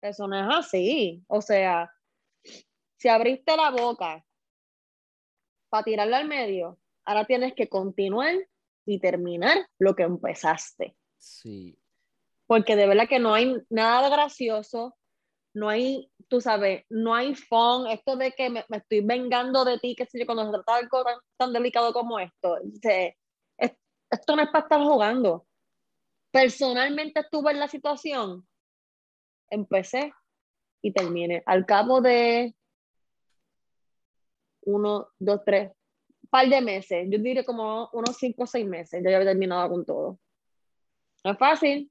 eso no es así, o sea, si abriste la boca para tirarla al medio, ahora tienes que continuar y terminar lo que empezaste Sí. porque de verdad que no hay nada gracioso, no hay, tú sabes, no hay fun, esto de que me, me estoy vengando de ti, qué sé yo, cuando se trata de algo tan, tan delicado como esto, se- es- esto no es para estar jugando. Personalmente estuve en la situación, empecé y terminé. Al cabo de uno, dos, tres, par de meses, yo diría como unos cinco o seis meses, yo ya había terminado con todo. No es fácil,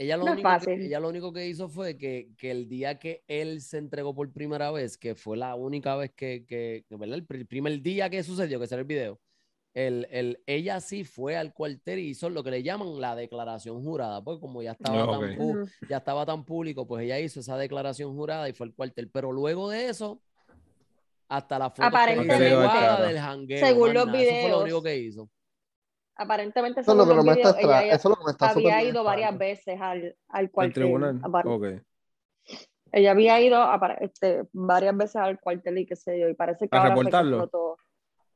Ella lo, No es único que, ella lo único que hizo fue que, que el día que él se entregó por primera vez, que fue la única vez que, que, que, ¿verdad? El pri- primer día que sucedió, que salió el video, el, el- ella sí fue al cuartel y hizo lo que le llaman la declaración jurada, porque como ya estaba, tan, ya estaba tan público, pues ella hizo esa declaración jurada y fue al cuartel. Pero luego de eso, hasta la foto Aparentemente- del jangueo. Según los nada. Eso fue lo videos, único que hizo. Aparentemente, Eso es lo que no los me está videos, extra- ella, eso es lo que me está había ido varias veces al, al El cuartel. tribunal. apar- Ok. Ella había ido apar- este, varias veces al cuartel y qué sé yo, y parece que ¿A ahora reportarlo? explotó.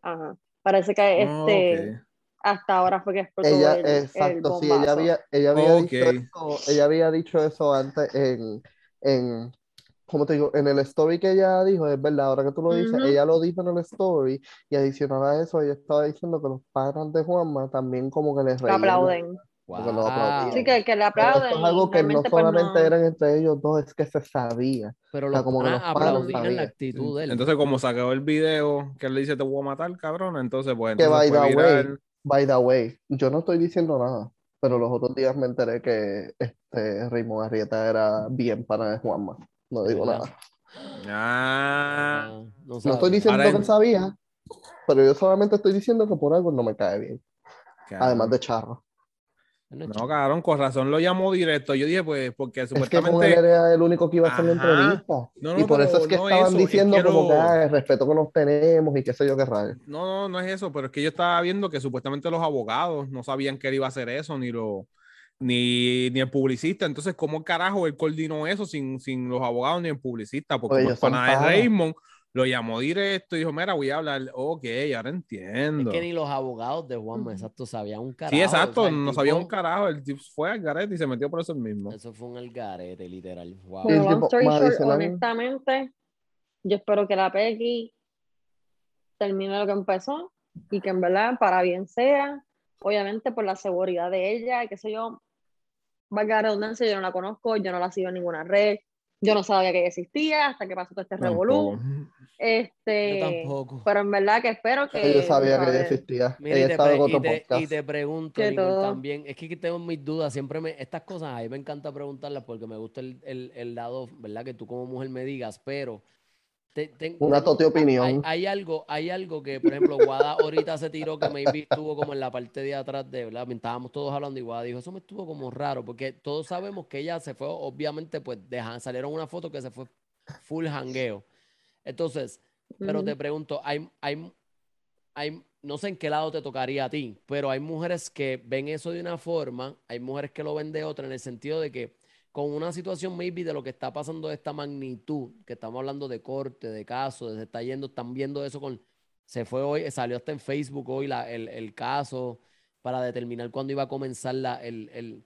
Ajá. Parece que Ah, este, ok. hasta ahora fue que explotó Ella, el, el exacto, sí, ella había, ella había Ok. dicho eso, ella había dicho eso antes en, en, ¿cómo te digo? En el story que ella dijo, es verdad, ahora que tú lo dices, Ujú. ella lo dijo en el story y adicional a eso, ella estaba diciendo que los padres de Juanma también como que les Le reían. aplauden. Porque lo Wow. aplaudían. Sí, que, que le aplauden. esto es algo que no pues, solamente no- eran entre ellos dos, es que se sabía. Pero O sea, los como que los aplaudían la actitud de él. Entonces, como sacó el video que él le dice te voy a matar, cabrón, entonces pues Que by the way, viral. by the way, yo no estoy diciendo nada, pero los otros días me enteré que este Raymond Arrieta era bien pana de Juanma. No digo ¿Verdad? nada. Ah, Ah, no estoy diciendo Ahora que en- sabía, pero yo solamente estoy diciendo que por algo no me cae bien. Además de charro. Él no cabrón, con razón lo llamó directo. Yo dije, pues, porque Es que él supuestamente. era el único que iba a hacer la entrevista. No, y no, por eso es que no estaban eso, es diciendo que como que ah, el respeto que nos tenemos y qué sé yo qué rayo. No, no, no es eso, pero es que yo estaba viendo que supuestamente los abogados no sabían que él iba a hacer eso, ni lo, ni, ni el publicista. Entonces, ¿cómo carajo él coordinó eso sin, sin los abogados ni el publicista? Porque Pues como ellos es son pana de. Raymond, lo llamó directo y dijo, mira, voy a hablar. Ok, ahora Es entiendo. que ni los abogados de Ujú. exacto, sabían un carajo. Sí, o exacto, sea, el no sabía tipo- un carajo. El tipo fue al garete y se metió por eso mismo. Eso fue un algarete, literal. Wow. El long story short, honestamente, yo espero que la Peggy termine lo que empezó y que en verdad para bien sea, obviamente por la seguridad de ella, qué sé yo, valga la redundancia, yo no la conozco, yo no la sigo en ninguna red, yo no sabía que ella existía hasta que pasó todo este revolú, este, Yo tampoco. pero en verdad que espero que... Yo sabía que ella existía. Mira, y ella te, y otro te- y podcast. te pregunto, todo. también, es que aquí tengo mis dudas, siempre me, estas cosas, a mí me encanta preguntarlas porque me gusta el, el, el lado, ¿verdad? Que tú como mujer me digas, pero... te- te- Una tote opinión. Hay, hay algo, hay algo que, por ejemplo, Guada ahorita se tiró que maybe estuvo como en la parte de atrás de, ¿verdad? Estábamos todos hablando y Guada dijo, eso me estuvo como raro, porque todos sabemos que ella se fue, obviamente, pues dejan, salieron una foto que se fue full hangueo. Entonces, pero Ujú. te pregunto, hay, hay, hay, no sé en qué lado te tocaría a ti, pero hay mujeres que ven eso de una forma, hay mujeres que lo ven de otra, en el sentido de que con una situación maybe de lo que está pasando de esta magnitud, que estamos hablando de corte, de caso, de se está yendo, están viendo eso con, se fue hoy, salió hasta en Facebook hoy la, el, el caso para determinar cuándo iba a comenzar la, el, el,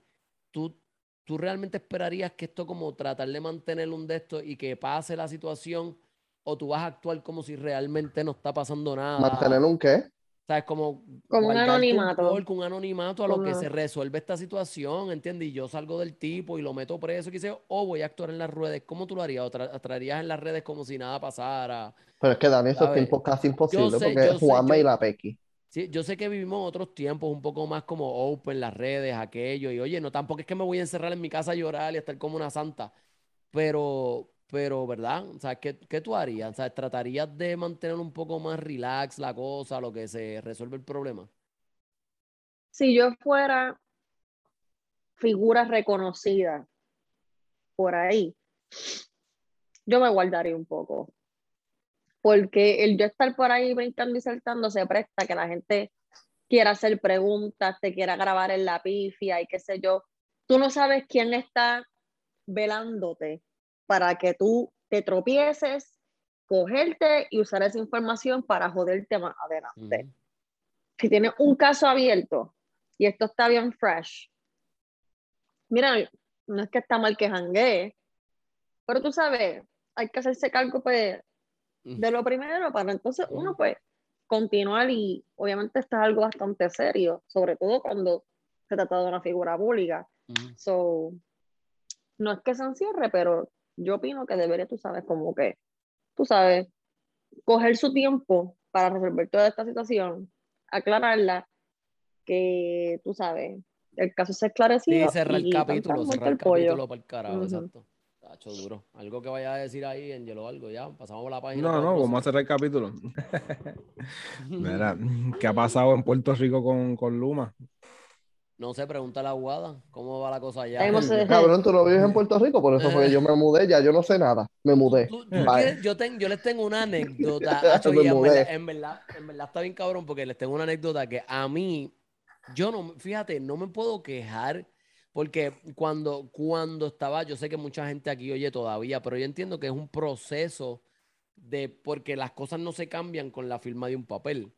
tú, tú realmente esperarías que esto como tratar de mantener un de estos y que pase la situación o tú vas a actuar como si realmente no está pasando nada. ¿Mantener un qué? ¿Sabes? Como, Como un anonimato. porco, un anonimato a lo que se resuelve esta situación, ¿entiendes? Y yo salgo del tipo y lo meto preso, qué sé yo, o voy a actuar en las redes. ¿Cómo tú lo harías? ¿O tra- traerías en las redes como si nada pasara? Pero es que Dani, eso es ¿Sabes? tiempo casi imposible sé, porque yo sé, Juanma yo- y la Pequi. Sí, yo sé que vivimos otros tiempos un poco más como open, las redes, aquello, y oye, no tampoco es que me voy a encerrar en mi casa a llorar y a estar como una santa, pero, pero, ¿verdad? O sea, ¿qué, qué tú harías? O sea, ¿tratarías de mantener un poco más relax la cosa, lo que se resuelve el problema? si yo fuera figura reconocida por ahí, yo me guardaría un poco. Porque el yo estar por ahí brincando y saltando se presta que la gente quiera hacer preguntas, te quiera grabar en la pifia y qué sé yo. Tú no sabes quién está velándote para que tú te tropieces, cogerte y usar esa información para joderte más adelante. Si tienes un caso abierto y esto está bien fresh, mira, no es que está mal que janguee, pero tú sabes, hay que hacerse cargo pues, de lo primero para entonces uno pues continuar y obviamente esto es algo bastante serio, sobre todo cuando se trata de una figura pública. So, no es que se encierre, pero yo opino que debería, tú sabes, como que, tú sabes, coger su tiempo para resolver toda esta situación, aclararla, que tú sabes, el caso se ha Sí, esclarecido. cerrar el y capítulo, cerrar el pollo. capítulo para el carajo, Ujú. exacto. Tacho. Duro. Algo que vaya a decir ahí, Angelo, o algo, ya. Pasamos la página. No, no, vamos a cerrar el capítulo. Mira, ¿qué ha pasado en Puerto Rico con, con Luma? No sé, pregunta a la Aguada. ¿Cómo va la cosa allá? Cabrón, tú no vives en Puerto Rico, por eso fue que yo me mudé, ya yo no sé nada, me mudé. Tú- tú Bye. quieres- yo, ten- yo les tengo una anécdota. Acho, Me en, mudé. verdad, en, verdad, en verdad está bien cabrón porque les tengo una anécdota que a mí, yo no, fíjate, no me puedo quejar porque cuando, cuando estaba, yo sé que mucha gente aquí oye todavía, pero yo entiendo que es un proceso de, porque las cosas no se cambian con la firma de un papel.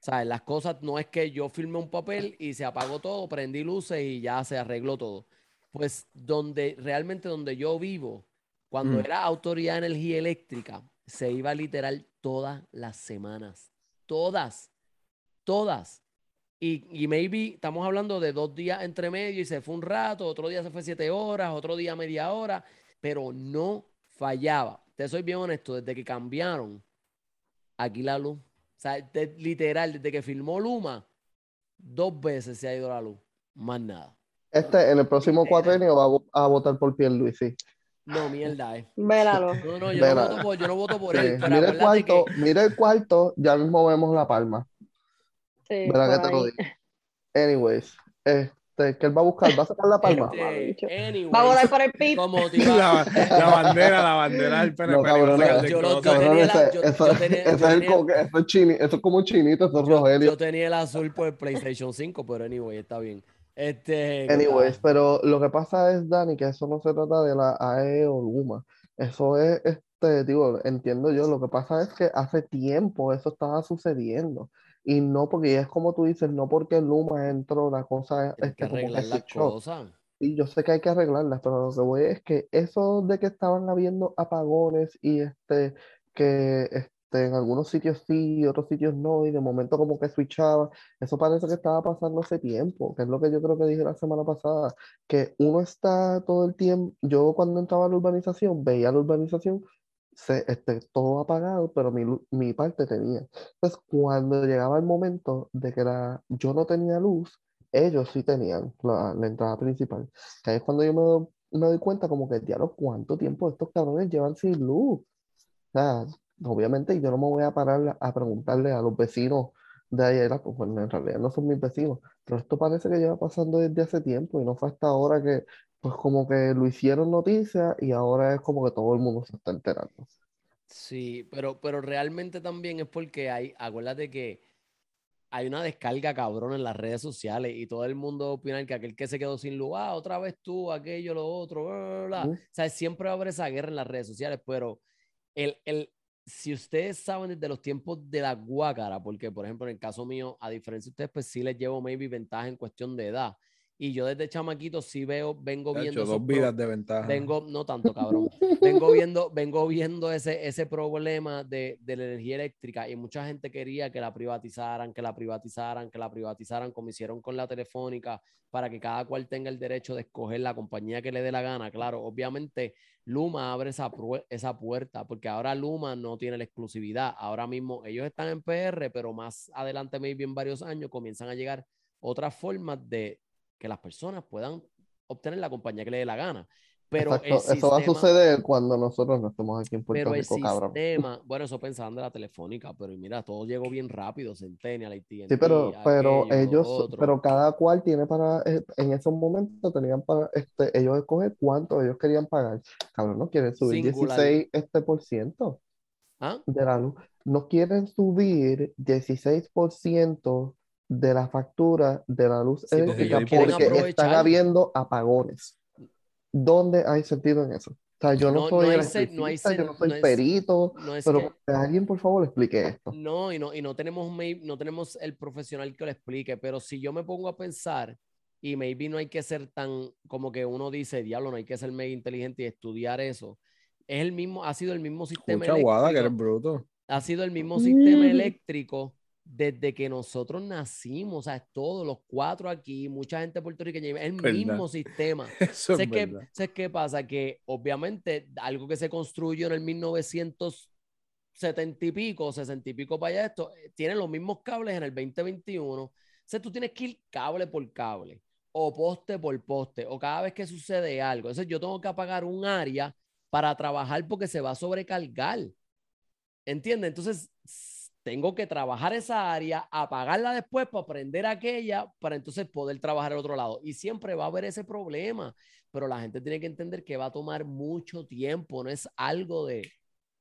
¿Sabes? Las cosas no es que yo firme un papel y se apagó todo, prendí luces y ya se arregló todo. Pues donde realmente donde yo vivo, cuando Mm. era autoridad de energía eléctrica, se iba literal todas las semanas. Todas. Todas. Y, y maybe estamos hablando de dos días entre medio y se fue un rato, otro día se fue siete horas, otro día media hora, pero no fallaba. Te soy bien honesto, desde que cambiaron aquí la luz, sea, de- literal, desde que filmó Luma, dos veces se ha ido la luz, más nada. Este, en el próximo cuatrenio va a, vo- a votar por Pierluisi. No, mierda, eh. Vélalo. No, no, yo no voto por, yo no voto por Sí, él, pero Mira el cuarto, que mira el cuarto, ya mismo vemos la palma. Sí, ¿Verdad que te lo digo? Anyways, este, ¿qué él va a buscar? ¿Va a sacar la palma? este, anyways, Va a votar por el iba- La, la bandera, la bandera del PNP. No, cabrón, del Yo tenía la- yo- eso, yo tenía- ese yo es el tenía- eso es chini- eso es como un chinito, eso es yo, Rogelio. yo tenía el azul por el PlayStation 5, pero anyway, está bien. Este, Anyways, pero lo que pasa es, Dani, que eso no se trata de la AE o Luma. Eso es, este, digo, entiendo yo, lo que pasa es que hace tiempo eso estaba sucediendo. Y no porque, es como tú dices, no porque Luma entró, la cosa hay que arreglar las cosas. Y yo sé que hay que arreglarlas, pero lo que voy es que eso de que estaban habiendo apagones y este, que este, en algunos sitios sí y otros sitios no, y de momento como que switchaba, eso parece que estaba pasando hace tiempo, que es lo que yo creo que dije la semana pasada, que uno está todo el tiempo, yo cuando entraba a la urbanización, veía la urbanización, se, este, todo apagado, pero mi, mi parte tenía. Entonces, cuando llegaba el momento de que la, yo no tenía luz, ellos sí tenían la, la entrada principal. Que ahí es cuando yo me, do- me doy cuenta como que, diablo, ¿cuánto tiempo estos cabrones llevan sin luz? O sea, obviamente yo no me voy a parar a preguntarle a los vecinos de ayer, pues bueno, en realidad no son mis vecinos, pero esto parece que lleva pasando desde hace tiempo y no fue hasta ahora que, pues como que lo hicieron noticia y ahora es como que todo el mundo se está enterando. Sí, pero, pero realmente también es porque hay, acuérdate que hay una descarga cabrón en las redes sociales y todo el mundo opina que aquel que se quedó sin luz, ah, otra vez tú, aquello, lo otro, bla, bla, bla. Ujú. O sea, siempre va a haber esa guerra en las redes sociales, pero el, el, si ustedes saben desde los tiempos de la guácara, porque por ejemplo en el caso mío, a diferencia de ustedes, pues sí les llevo maybe ventaja en cuestión de edad. Y yo desde chamaquito sí veo, vengo Chacho, viendo esos dos pro- vidas de ventaja. Vengo, no tanto, cabrón. Vengo viendo, vengo viendo ese, ese problema de, de la energía eléctrica y mucha gente quería que la privatizaran, que la privatizaran, que la privatizaran, como hicieron con la telefónica, para que cada cual tenga el derecho de escoger la compañía que le dé la gana. Claro, obviamente Luma abre esa, esa puerta, porque ahora Luma no tiene la exclusividad. Ahora mismo ellos están en PR, pero más adelante, maybe en varios años, comienzan a llegar otras formas de que las personas puedan obtener la compañía que le dé la gana. Pero Exacto, el eso va a sistema- suceder cuando nosotros no estemos aquí en Puerto pero el Rico, cabrón. sistema, bueno, eso pensaban de la telefónica, pero mira, todo llegó bien rápido, Centennial, AT&T, Sí, pero, pero aquello, lo ellos, pero cada cual tiene para, eh, en esos momentos tenían para, este, ellos escoger cuánto ellos querían pagar. Cabrón, no quieren subir Singular. 16 este por ciento ¿Ah? de la luz. No quieren subir 16% de la factura de la luz Sí, porque eléctrica porque aprovechar. están habiendo apagones. ¿Dónde hay sentido en eso? O sea, yo no, No- soy no hay se- no yo no soy no es- perito, No es pero que- alguien por favor explique esto. No, y no, y no tenemos, no tenemos el profesional que lo explique, pero si yo me pongo a pensar, y maybe no hay que ser tan, como que uno dice, diablo, no hay que ser mega inteligente y estudiar eso. Es el mismo, ha sido el mismo sistema Escucha, Guada, que eléctrico. eres bruto. ha sido el mismo sistema Mm. eléctrico desde que nosotros nacimos, o sea, todos los cuatro aquí, mucha gente puertorriqueña, el ¿Verdad? mismo sistema. Eso es ¿Sabes qué, verdad. ¿Sabes qué pasa? Que obviamente algo que se construyó en el 1970 y pico, 60 y pico para allá, esto, eh, tiene los mismos cables en el 2021. O sea, tú tienes que ir cable por cable, o poste por poste, o cada vez que sucede algo. Entonces yo tengo que apagar un área para trabajar porque se va a sobrecargar. ¿Entiendes? Entonces, tengo que trabajar esa área, apagarla después para aprender aquella, para entonces poder trabajar el otro lado. Y siempre va a haber ese problema, pero la gente tiene que entender que va a tomar mucho tiempo, no es algo de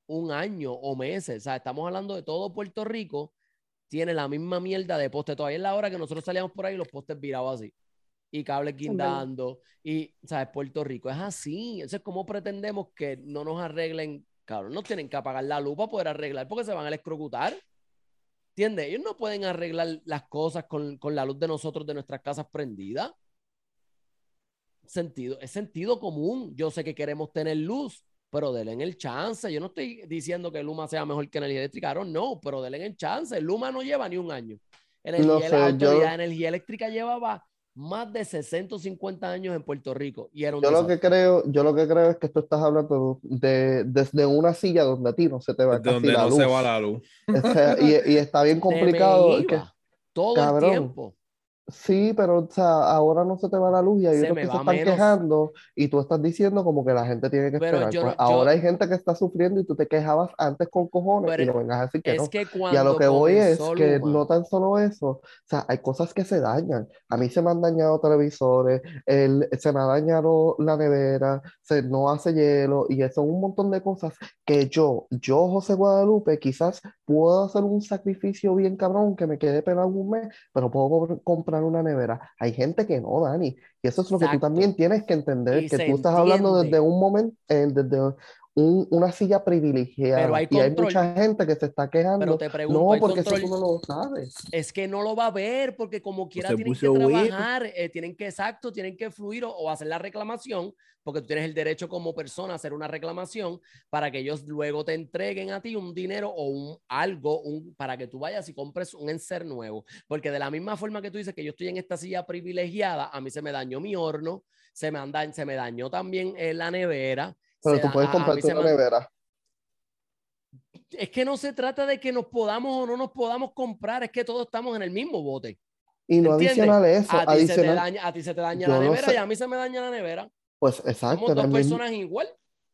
un año o meses. O sea, estamos hablando de todo Puerto Rico, tiene la misma mierda de poste. Todavía es la hora que nosotros salíamos por ahí, los postes virados así. Y cables guindando. Y, ¿sabes? Puerto Rico es así. Entonces, ¿cómo pretendemos que no nos arreglen? Cabrón, no tienen que apagar la luz para poder arreglar porque se van a electrocutar. ¿Entiendes? Ellos no pueden arreglar las cosas con, con la luz de nosotros, de nuestras casas prendidas. Sentido, es sentido común. Yo sé que queremos tener luz, pero denle el chance. Yo no estoy diciendo que Luma sea mejor que energía eléctrica, no, no, pero denle el chance. Luma no lleva ni un año. Energía, No la Autoridad yo- de Energía Eléctrica llevaba más de 650 años en Puerto Rico y era un Yo lo que creo, yo lo que creo es que tú estás hablando de, desde una silla donde a ti no se te va donde la no luz. se va la luz. O sea, y, y está bien complicado. que- todo cabrón, el tiempo. Sí, pero o sea, ahora no se te va la luz y hay Se otros que se están menos. quejando y tú estás diciendo como que la gente tiene que Pero esperar. yo Pues yo- ahora hay gente que está sufriendo y tú te quejabas antes con cojones Pero y no vengas a decir que Es no. que Y a lo que voy es que no tan solo eso, o sea, hay cosas que se dañan. A mí se me han dañado televisores, el, se me ha dañado la nevera, se no hace hielo y eso, un montón de cosas que yo, yo, José Guadalupe, quizás puedo hacer un sacrificio bien cabrón que me quede pelado un mes, pero puedo co- comprar una nevera. Hay gente que no, Dani, y eso es lo que tú Exacto. también tienes que entender, Y que tú estás hablando entiende. desde un momento, eh, desde un- una silla privilegiada Pero hay y hay mucha gente que se está quejando. Pero te pregunto, No, ¿hay porque eso tú no lo sabes. Es que no lo va a ver porque como quiera se tienen que trabajar, eh, tienen que, exacto, tienen que fluir o, o hacer la reclamación, porque tú tienes el derecho como persona a hacer una reclamación para que ellos luego te entreguen a ti un dinero o un algo un, para que tú vayas y compres un enser nuevo. Porque de la misma forma que tú dices que yo estoy en esta silla privilegiada, a mí se me dañó mi horno, se me, anda, se me dañó también eh, la nevera. Pero se tú da- puedes comprarte una nevera. es que no se trata de que nos podamos o no nos podamos comprar, es que todos estamos en el mismo bote. Y no ¿Entiendes? adicional a eso, A ti, se te adicional, daña, a ti se te daña la no nevera sé. y a mí se me daña la nevera. pues exacto, Somos en dos el mismo, personas igual.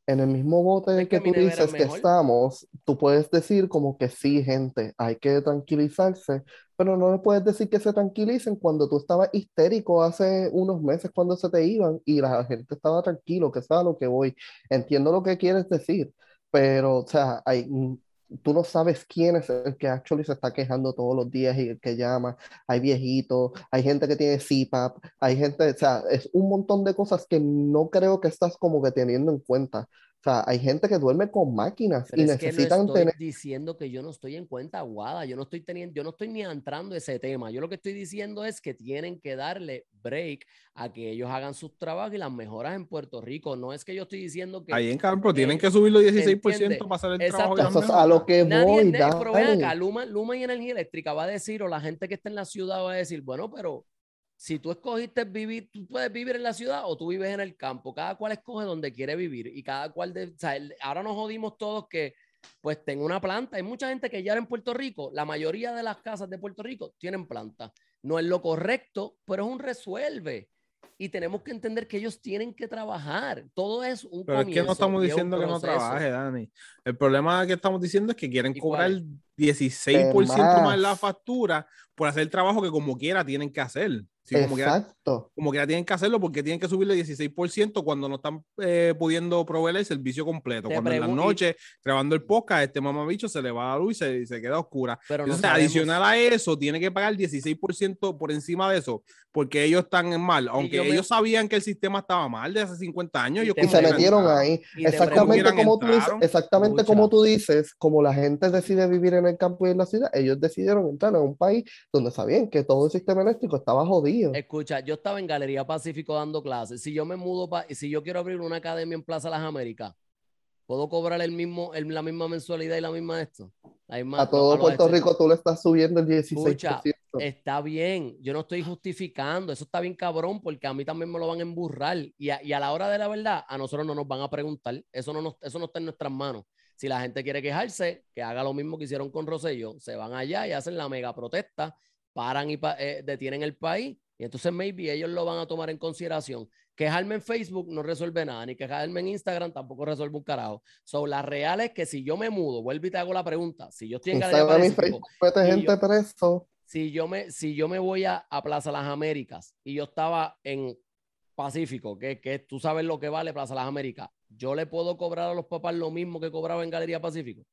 en el mismo bote Es que que tú es dices que estamos, tú puedes decir como que sí, gente, hay que tranquilizarse, pero no le puedes decir que se tranquilicen cuando tú estabas histérico hace unos meses cuando se te iban y la gente estaba tranquilo, que a lo que voy. Entiendo lo que quieres decir, pero, o sea, hay, mm, tú no sabes quién es el que actually se está quejando todos los días y el que llama. Hay viejitos, hay gente que tiene CPAP, hay gente, o sea, es un montón de cosas que no creo que estás como que teniendo en cuenta. O sea, hay gente que duerme con máquinas Pero y es que no necesitan estoy tener diciendo que yo no estoy en cuenta aguada, yo no estoy teniendo, yo no estoy ni entrando a ese tema. Yo lo que estoy diciendo es que tienen que darle break a que ellos hagan sus trabajos y las mejoras en Puerto Rico. No es que yo estoy diciendo que Ahí en campo tienen que subirlo 16% entiende. para hacer el Exacto. trabajo. Eso es a lo que Nadie, voy, pero ven acá, Luma, Luma y Energía Eléctrica va a decir, o la gente que está en la ciudad va a decir, bueno, pero si tú escogiste vivir, tú puedes vivir en la ciudad o tú vives en el campo. Cada cual escoge donde quiere vivir y cada cual, de, o sea, ahora nos jodimos todos que pues tengo una planta. Hay mucha gente que ya en Puerto Rico, la mayoría de las casas de Puerto Rico tienen planta. No es lo correcto, pero es un resuelve. Y tenemos que entender que ellos tienen que trabajar. Todo es un Pero es que no estamos diciendo que no trabaje, Dani. El problema que estamos diciendo es que quieren ¿Y cobrar 16% más la más. factura por hacer el trabajo que como quiera tienen que hacer. Sí, como quiera, Exacto. como quiera tienen que hacerlo porque tienen que subirle 16% cuando no están eh, pudiendo proveer el servicio completo. Te cuando en las noches, grabando el podcast, este mamabicho se le va la luz y se, se queda oscura. Pero no Entonces, sabemos- adicional a eso, tiene que pagar 16% por encima de eso, porque ellos están en mal. Aunque yo me- ellos sabían que el sistema estaba mal de hace 50 años, Y ellos Y se quiera metieron ahí. Y te Exactamente como tú dices, exactamente como tú dices, como la gente decide vivir en el campo y en la ciudad, ellos decidieron entrar en un país donde sabían que todo el sistema eléctrico estaba jodido. Escucha, yo estaba en Galería Pacífico dando clases. Si yo me mudo para, si yo quiero abrir una academia en Plaza Las Américas, ¿puedo cobrar el mismo, el- la misma mensualidad y la misma esto? La misma- A todo Puerto Rico tú le estás subiendo el 16%. Escucha, Está bien, yo no estoy justificando, eso está bien cabrón porque a mí también me lo van a emburrar y a, y a la hora de la verdad a nosotros no nos van a preguntar, eso no, nos- eso no está en nuestras manos. Si la gente quiere quejarse, que haga lo mismo que hicieron con Rosselló, se van allá y hacen la mega protesta, paran y pa- eh, detienen el país Y entonces maybe ellos lo van a tomar en consideración. Quejarme en Facebook no resuelve nada, ni quejarme en Instagram tampoco resuelve un carajo. So, la real es que si yo me mudo, vuelvo y te hago la pregunta, si yo estoy en Galería y gente yo- preso. si yo me, si yo me voy a, a Plaza Las Américas y yo estaba en Pacífico, que, que tú sabes lo que vale Plaza Las Américas, yo le puedo cobrar a los papás lo mismo que cobraba en Galería Pacífico.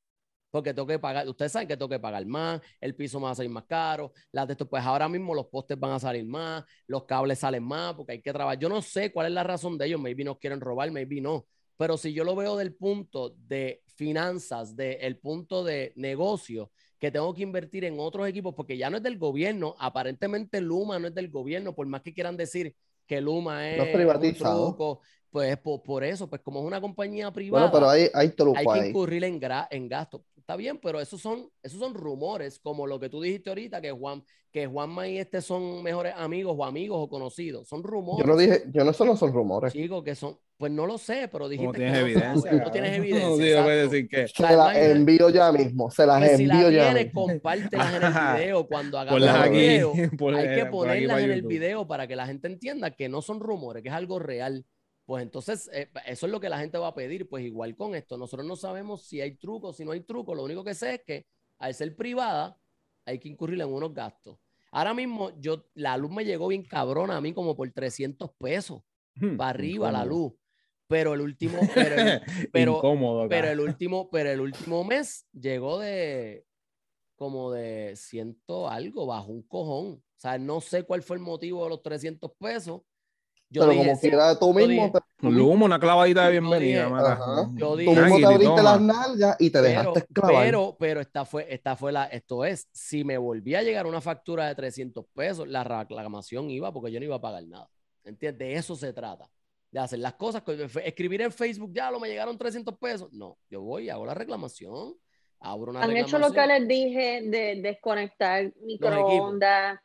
Porque tengo que pagar, ustedes saben que tengo que pagar más, el piso me va a salir más caro, las de esto, pues ahora mismo los postes van a salir más, los cables salen más, porque hay que trabajar. Yo no sé cuál es la razón de ellos, maybe nos quieren robar, maybe no. Pero si yo lo veo del punto de finanzas, del punto de negocio, que tengo que invertir en otros equipos, porque ya no es del gobierno, aparentemente Luma no es del gobierno, por más que quieran decir que Luma es, No es es un privatizado. truco, pues por, por eso, pues como es una compañía privada, Bueno, pero hay, hay hay que incurrir en, gra- en gastos. Está bien, pero esos son, esos son rumores, como lo que tú dijiste ahorita, que Juan, que Juanma y este son mejores amigos o amigos o conocidos. Son rumores. Yo no dije, yo no, eso no son rumores. Chicos, que son, pues no lo sé, pero dijiste ¿Cómo que tienes no evidencia? sabes, no tienes evidencia. No, decir que Se las envío ya mismo, se las Pues si la envío ya tienes, mismo. compártelas en el video cuando hagamos ponlas el aquí. video. por- Hay que aquí ponerlas en el video para que la gente entienda que no son rumores, que es algo real. Pues entonces, eh, eso es lo que la gente va a pedir. Pues igual con esto, nosotros no sabemos si hay truco, si no hay truco. Lo único que sé es que al ser privada, hay que incurrir en unos gastos. Ahora mismo, yo, la luz me llegó bien cabrona a mí como por 300 pesos Hmm, para arriba la luz. Pero el último, pero el, pero- Incómodo, pero cabrón. el último, pero el último mes llegó de como de ciento algo, bajo un cojón. O sea, no sé cuál fue el motivo de los 300 pesos. Yo Pero dije, como sí, quiera, tú yo mismo, dije, humo, una clavadita de Yo bienvenida, dije- mara. Yo tú dije, mismo te abriste las nalgas y te pero, dejaste clavar. pero, pero esta fue, esta fue la, esto es, si me volvía a llegar una factura de 300 pesos, la reclamación iba porque yo no iba a pagar nada. ¿Entiendes? De eso se trata. De hacer las cosas, escribir en Facebook, ya lo me llegaron 300 pesos. No, yo voy hago la reclamación, abro una Han hecho lo que les dije de desconectar microondas,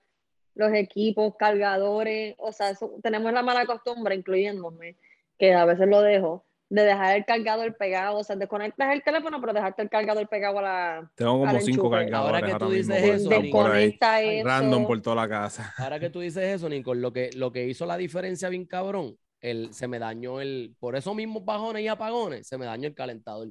los equipos, cargadores. O sea, eso- tenemos la mala costumbre, incluyéndome, que a veces lo dejo, de dejar el cargador pegado. O sea, desconectas el teléfono, pero dejarte el cargador pegado a la. Tengo como cinco enchufe. cargadores Ahora que tú ahora dices eso. Desconecta eso. Random por toda la casa. Ahora que tú dices eso, Nicole, lo que, lo que hizo la diferencia bien cabrón, el, se me dañó el, por esos mismos bajones y apagones, se me dañó el calentador.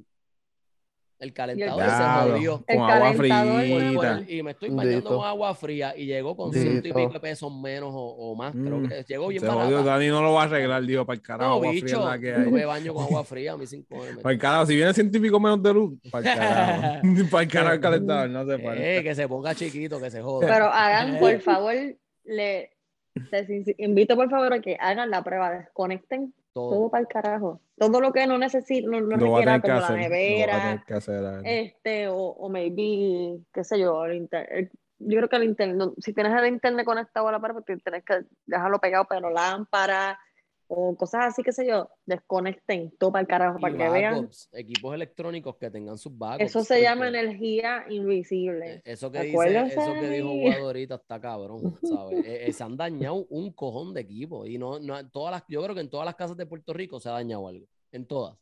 El calentador se Diablo, jodió. El Con agua el- y me estoy bañando Dito. con agua fría y llegó con Dito. ciento y pico de pesos menos o, o más. Creo Mm. que llegó bien Se barata. jodió, Dani no lo va a arreglar, digo, para el carajo. No, agua fría bicho, la que yo hay. me baño con agua fría a mí cinco Para el carajo, si viene científico menos de luz, para el carajo. para el carajo el calentador, no se puede. Eh, que se ponga chiquito, que se joda. Pero hagan, por favor, le les invito por favor a que hagan la prueba, desconecten todo Todo. para el carajo. Todo lo que no necesite, no, no a requiera como la hacer. Nevera, hacer. Este, o, o maybe, qué sé yo, el inter- el- yo creo que el internet, no, si tienes el internet conectado a la pared, pues tienes que dejarlo pegado, pero lámpara o cosas así, qué sé yo, desconecten todo para el carajo, Y para que vean. equipos electrónicos que tengan sus backups. Eso se llama energía invisible. Eh, Eso que dice, eso que dijo. Guado ahorita está cabrón, ¿sabes? Eh, eh, se han dañado un cojón de equipos y no, no todas las, yo creo que en todas las casas de Puerto Rico se ha dañado algo, en todas,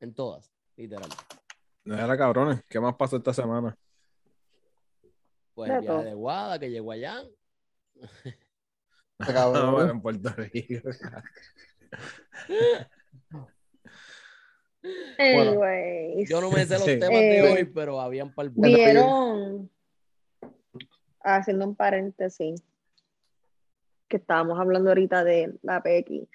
en todas, literal. No era cabrones. ¿Qué más pasó esta semana? Pues el De viaje todo. de Guada que llegó allá, cabrón. Bueno, en Puerto Rico. Anyways, yo no me sé los Sí. temas de Eh, hoy, pero habían para el vieron, haciendo un paréntesis, que estábamos hablando ahorita de la Pequi.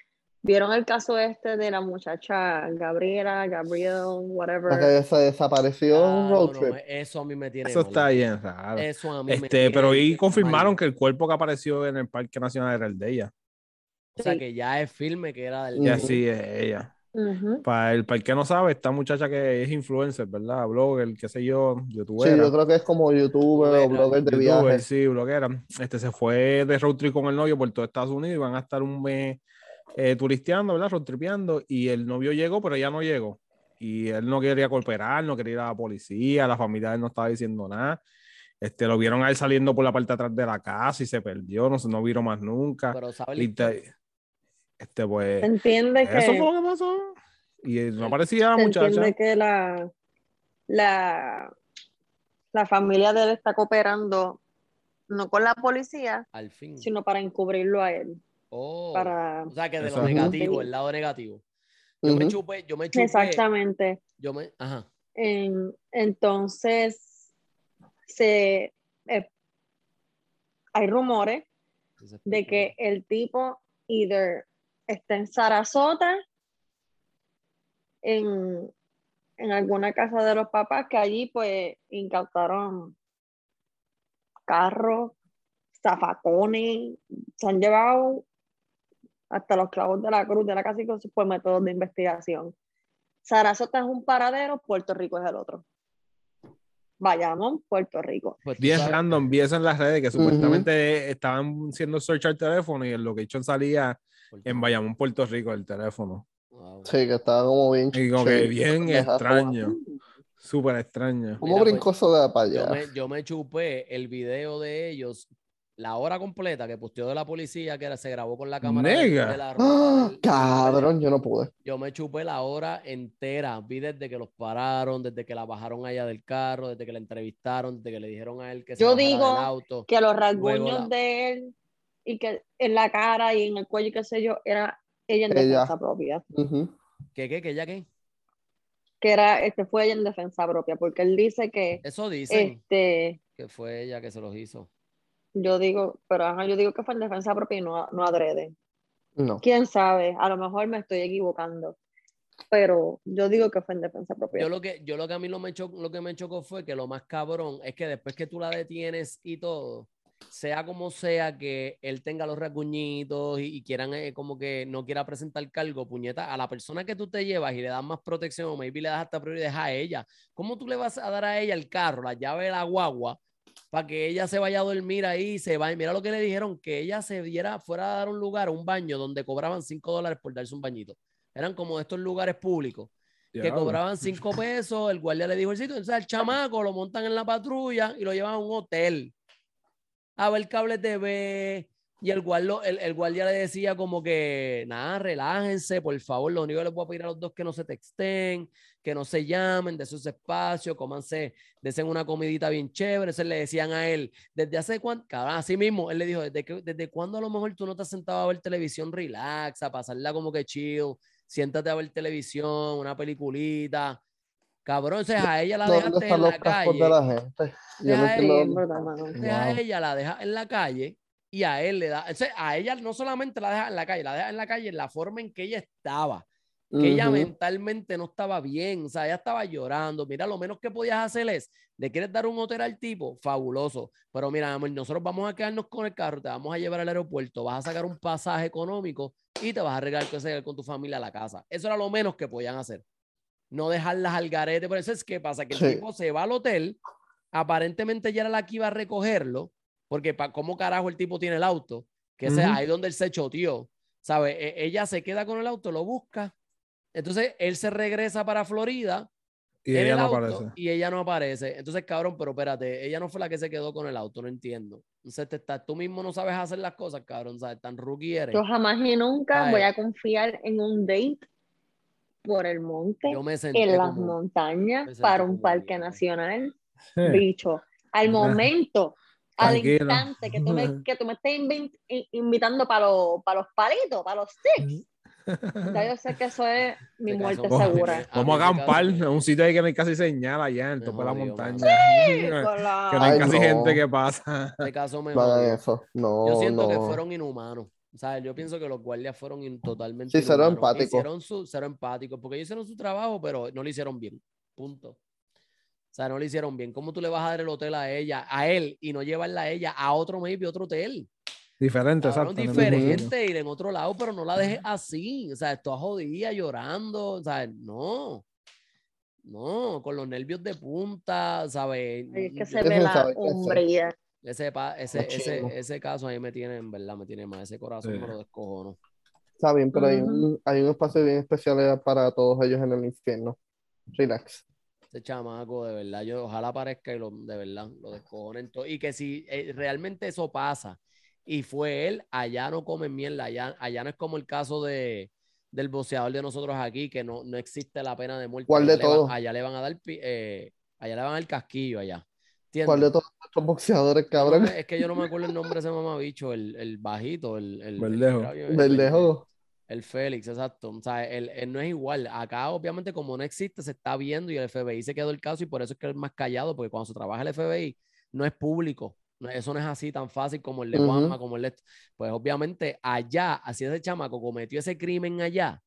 ¿Vieron el caso este de la muchacha Gabriela, Gabriel, La whatever? que se desapareció un Ah, road no, trip. eso a mí me tiene Eso mal. está bien raro. Eso a mí me Este, tiene pero ahí mal. confirmaron que el cuerpo que apareció en el Parque Nacional era el de ella. O sea Sí. que ya es firme que era del Y así es ella. Para el, para el que no sabe, esta muchacha que es influencer, ¿verdad? Blogger, qué sé yo, Sí, youtuber. yo creo que es como youtuber o blogger de youtuber, viajes. sí, bloguera. Este se fue de road trip con el novio por todo Estados Unidos y van a estar un mes eh, turisteando, ¿verdad? Road tripeando. Y el novio llegó, pero ella no llegó. Y él no quería cooperar, no quería ir a la policía, la familia de él no estaba diciendo nada. Este, lo vieron a él saliendo por la parte de atrás de la casa y se perdió, no, se- no vieron más nunca. Pero te- este, pues, entiende eso que, fue lo que pasó. Y no aparecía la muchacha. entiende que la, la, la familia de él está cooperando no con la policía, Al fin. sino para encubrirlo a él. Oh, Para... O sea, que de lo negativo, el lado negativo. Yo me chupé, yo me chupé. Exactamente. Yo me, ajá. En- entonces, se, eh, hay rumores de que el tipo either está en Sarasota, en, en alguna casa de los papás, que allí pues incautaron carros, zafacones, se han llevado hasta los clavos de la cruz de la casa y cosas por métodos de investigación. Sarasota es un paradero, Puerto Rico es el otro. Bayamón, Puerto Rico. Pues tú 10 sabes- random, 10 en las redes que supuestamente estaban haciendo search al teléfono y el location salía Puerto en Rico. Bayamón, Puerto Rico, el teléfono. Wow. Sí, que estaba como bien. Y como que bien extraño. Súper extraño. ¿Cómo Mira, brincó eso de para Yo allá? me, yo me chupé el video de ellos, la hora completa que posteó de la policía, que era, se grabó con la cámara Nega. de la ¡Ah! del- Cabrón, yo no pude. Yo me chupé la hora entera. Vi desde que los pararon, desde que la bajaron allá del carro, desde que la entrevistaron, desde que le dijeron a él que se Yo bajara digo del auto. que los rasguños la- de él y que en la cara y en el cuello y qué sé yo, era ella en Ella. defensa propia. Ujú. ¿Qué, qué, qué, ya qué? Que era, este fue ella en defensa propia, porque él dice que, Eso dicen este, que fue ella que se los hizo. Yo digo, pero ajá, yo digo que fue en defensa propia y no, no adrede. No. Quién sabe, a lo mejor me estoy equivocando, pero yo digo que fue en defensa propia. Yo lo que, yo lo que a mí lo, me cho- lo que me chocó fue que lo más cabrón es que después que tú la detienes y todo, sea como sea que él tenga los rasguñitos y, y quieran eh, como que no quiera presentar cargo, puñeta, a la persona que tú te llevas y le das más protección o maybe le das hasta prioridad a ella, ¿cómo tú le vas a dar a ella el carro, la llave de la guagua, para que ella se vaya a dormir ahí y se vaya? Mira lo que le dijeron, que ella se diera, fuera a dar un lugar, un baño donde cobraban 5 dólares por darse un bañito. Eran como estos lugares públicos que cobraban cinco pesos, el guardia le dijo el sitio, entonces al chamaco lo montan en la patrulla y lo llevan a un hotel a ver cable TV y el guardia, el, el guardia le decía como que, nada, relájense, por favor, lo único que les voy a pedir a los dos que no se texten, que no se llamen de sus espacios, cómanse, desen una comidita bien chévere, entonces le decían a él, desde hace cuánto, cabrón, así mismo, él le dijo, ¿desde, que, desde cuándo a lo mejor tú no te has sentado a ver televisión relax, a pasarla como que chill, siéntate a ver televisión, una peliculita. Cabrón, o sea, a ella la ¿Dónde dejaste en la calle. de la gente? Yo no a ella, la deja en la calle y a él le da. o sea, a ella no solamente la deja en la calle, la deja en la calle en la forma en que ella estaba. Que ella mentalmente no estaba bien, o sea, ella estaba llorando. Mira, lo menos que podías hacer es, ¿le quieres dar un hotel al tipo? Fabuloso. Pero mira, amor, nosotros vamos a quedarnos con el carro, te vamos a llevar al aeropuerto, vas a sacar un pasaje económico y te vas a regalar con, con tu familia a la casa. Eso era lo menos que podían hacer. No dejarlas al garete. Por eso es que pasa que el Sí. tipo se va al hotel, aparentemente ya era la que iba a recogerlo, porque pa, ¿cómo carajo el tipo tiene el auto? Que Ujú. ahí donde él se choteó, ¿sabe? E- ella se queda con el auto, lo busca. Entonces él se regresa para Florida Y en ella el no auto aparece. y ella no aparece. Entonces, cabrón, pero espérate, ella no fue la que se quedó con el auto, no entiendo. Entonces, te está, tú mismo no sabes hacer las cosas, cabrón, ¿sabes? Tan rookie eres. Yo jamás y nunca voy a confiar en un date por el monte, Yo me senté en las como- montañas, para un parque nacional. Sí. Bicho, al momento, al instante que tú me, que tú me estés invi- in- invitando para los, para los palitos, para los sticks, ya yo sé que eso es mi muerte caso- segura. Vamos a acampar en un sitio ahí que no hay casi señal allá en tope de la montaña. la- Que no hay Ay, casi no. gente que pasa. Ese caso me No eso. Yo siento que fueron inhumanos. O sea, yo pienso que los guardias fueron in- totalmente Sí, cero empáticos. Hicieron su, cero empáticos, porque ellos hicieron su trabajo, pero no lo hicieron bien. Punto. O sea, no lo hicieron bien. ¿Cómo tú le vas a dar el hotel a ella, a él, y no llevarla a ella a otro maybe, otro hotel? Diferente, Cabrón, exacto. diferente, ir en otro lado, pero no la dejes así. O sea, esto jodida, llorando. O sea, no. No, con los nervios de punta, ¿sabes? Es que se Ese ve la hombría. ese, pa- ese, ese, ese caso ahí me tiene, en verdad, me tiene más. Ese corazón Sí. me lo descojono. Está bien, pero hay Ujú. un, hay un espacio bien especial para todos ellos en el infierno. Relax. Ese chamaco, de verdad, yo ojalá aparezca y lo, de verdad, lo descojonen. Y que si eh, realmente eso pasa y fue él, allá no comen mierda, allá, allá no es como el caso de, del boxeador de nosotros aquí, que no, no existe la pena de muerte. ¿Cuál allá de le van- todos? allá le van a dar, eh, allá le van a dar casquillo allá. ¿entiendes? ¿Cuál de todos nuestros boxeadores, cabrón? es que yo no me acuerdo el nombre de ese mamabicho, el, el bajito, el, el, el Verdejo. el- Verdejo. El Félix, exacto. O sea, él, él no es igual. Acá, obviamente, como no existe, se está viendo y el FBI se quedó el caso y por eso es que él es más callado, porque cuando se trabaja el FBI no es público. Eso no es así tan fácil como el de. Juanma, como el de... Pues obviamente allá, así ese chamaco cometió ese crimen allá,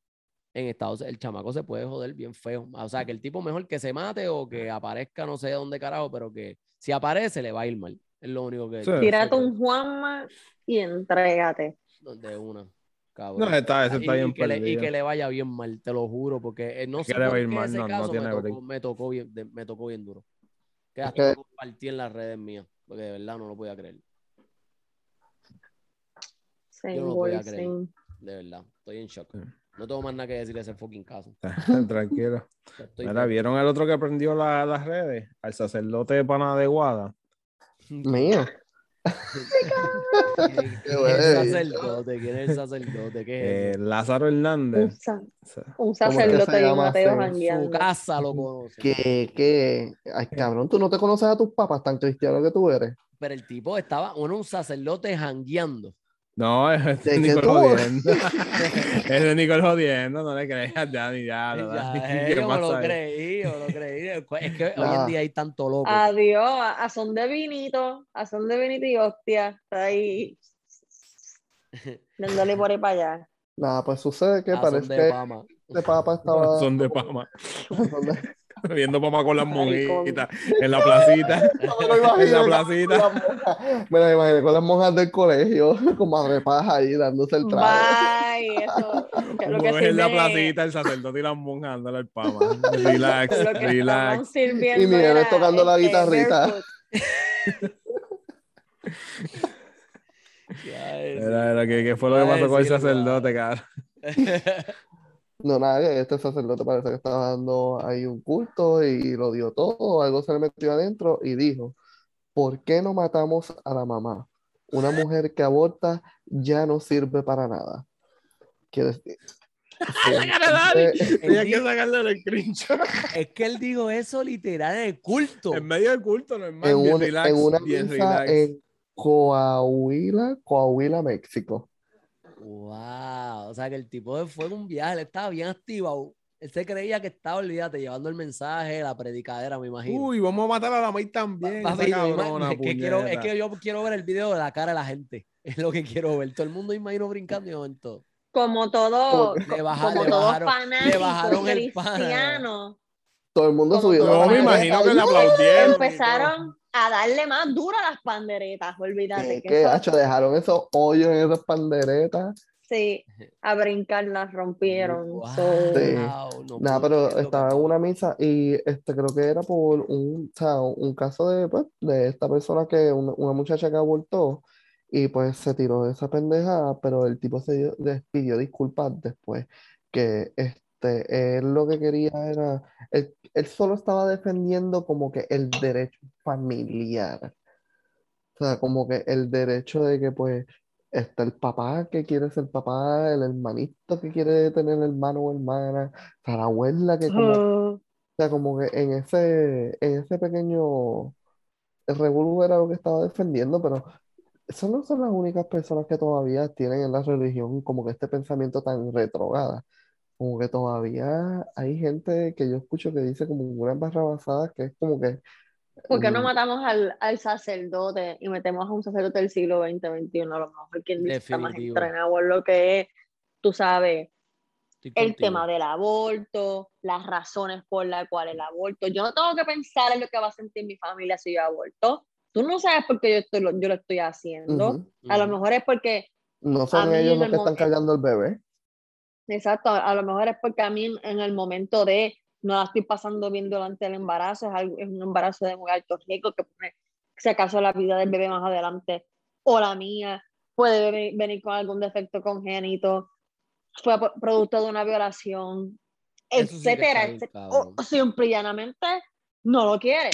en Estados Unidos, el chamaco se puede joder bien feo. O sea, que el tipo mejor que se mate o que aparezca no sé dónde carajo, pero que si aparece le va a ir mal. Es lo único que... Sí. Tírate un Juanma y entrégate. De una. No, está, ese está y, bien y que le, y que le vaya bien mal, te lo juro, porque no sé que le va por a ir qué mal, ese no, no caso me, tiene tocó, me tocó bien, de- me tocó bien duro. Que hasta lo compartí en las redes mías, porque de verdad no lo podía creer, Same Yo no lo podía creer. same. de verdad, estoy en shock. No tengo más nada que decir de ese fucking caso. Tranquilo. Mira, ¿vieron el otro que prendió la- las redes? Al sacerdote de Pana de Guada. Mío. ¿Quién es güey. el sacerdote? ¿Quién es el sacerdote? ¿Qué es eso? Lázaro Un, Hernández. sa- un sacerdote se y un llama ateo así? Su jangueando. casa lo conoce. Que, que, ay, cabrón, tú no te conoces a tus papás tan cristiano que tú eres. Pero el tipo estaba, bueno, un sacerdote jangueando. No, es ¿De de Nicole tú? jodiendo. es de Nicole jodiendo, no le creas a Dani, ya. no, Ya, Dani, eh, ¿qué yo me lo creí, yo me lo creí. Es que hoy en día hay tanto loco. Adiós, a, a son de vinito, a son de vinito y hostia. Está ahí dándole por ahí para allá. Nada, pues sucede que Ah, son parece de que Pama. este papa estaba. Son de Pama. Viendo Pama con las monjitas en la placita. Me lo en la placita. Me lo imaginé con las monjas del colegio, con madre paja ahí dándose el trago. Bye, eso. Que lo Como que ves en la placita, el sacerdote y las monjas dándole el Pama. Relax, relax. Y Miguel era, tocando la este, guitarrita. Era, era, ¿qué, qué fue lo que pasó con el sacerdote, cara? No, nada, este sacerdote parece que estaba dando ahí un culto y lo dio todo, algo se le metió adentro y dijo, ¿por qué no matamos a la mamá? Una mujer que aborta ya no sirve para nada. Quiere decir, de Tenía que sacarle el screenshot. Es que él dijo eso literal en el culto. En medio del culto, normal, en, un- relax, en una misa relax. en Coahuila, Coahuila, México. Wow. O sea que el tipo fue en un viaje, él estaba bien activado. Él se creía que estaba, olvídate, llevando el mensaje, la predicadera, me imagino. Uy, vamos a matar a la May también. Esa cabrona, es que quiero, es que yo quiero ver el video de la cara de la gente. Es lo que quiero ver. Todo el mundo imagino brincando y momento. Como todo, Le co- baja- como le todo bajaron- fanático le bajaron el pana. Todo el mundo Como subió. Yo me imagino que le aplaudieron. empezaron a darle más duro a las panderetas, olvídate ¿Qué, que qué, eso- hacho? Dejaron esos hoyos en esas panderetas. sí, a brincar las rompieron. Wow, so- Sí. no Nada, pero estaba en una misa y este creo que era por un, o sea, un caso de, pues, de esta persona que, una, una muchacha que abortó y pues se tiró de esa pendejada, pero el tipo se dio- les pidió disculpas después, que este, él lo que quería era, él, él solo estaba defendiendo como que el derecho familiar, o sea, como que el derecho de que pues está el papá que quiere ser papá, el hermanito que quiere tener hermano o hermana, o sea, la abuela que como, o sea, como que en ese, en ese pequeño revolú era lo que estaba defendiendo, pero esas no son las únicas personas que todavía tienen en la religión como que este pensamiento tan retrograda. Como que todavía hay gente que yo escucho que dice como unas barrabasadas que es como que ¿Por qué no mm, matamos al, al sacerdote y metemos a un sacerdote del siglo XX, XXI? A lo mejor quien dice está más entrenado en lo que es, tú sabes, Estoy el contigo. tema del aborto, las razones por las cuales el aborto. Yo no tengo que pensar en lo que va a sentir mi familia si yo aborto. Tú no sabes por qué yo, estoy, lo- yo lo estoy haciendo. ujú. A lo mejor es porque, No son ellos los que están cargando el bebé. Exacto, a lo mejor es porque a mí en, el momento de no la estoy pasando bien durante el embarazo, es, algo- es un embarazo de muy alto riesgo que pone, si acaso, la vida del bebé más adelante o la mía puede ve- venir con algún defecto congénito, fue producto de una violación, Eso sí etcétera, cabrón. O simple y llanamente no lo quiere,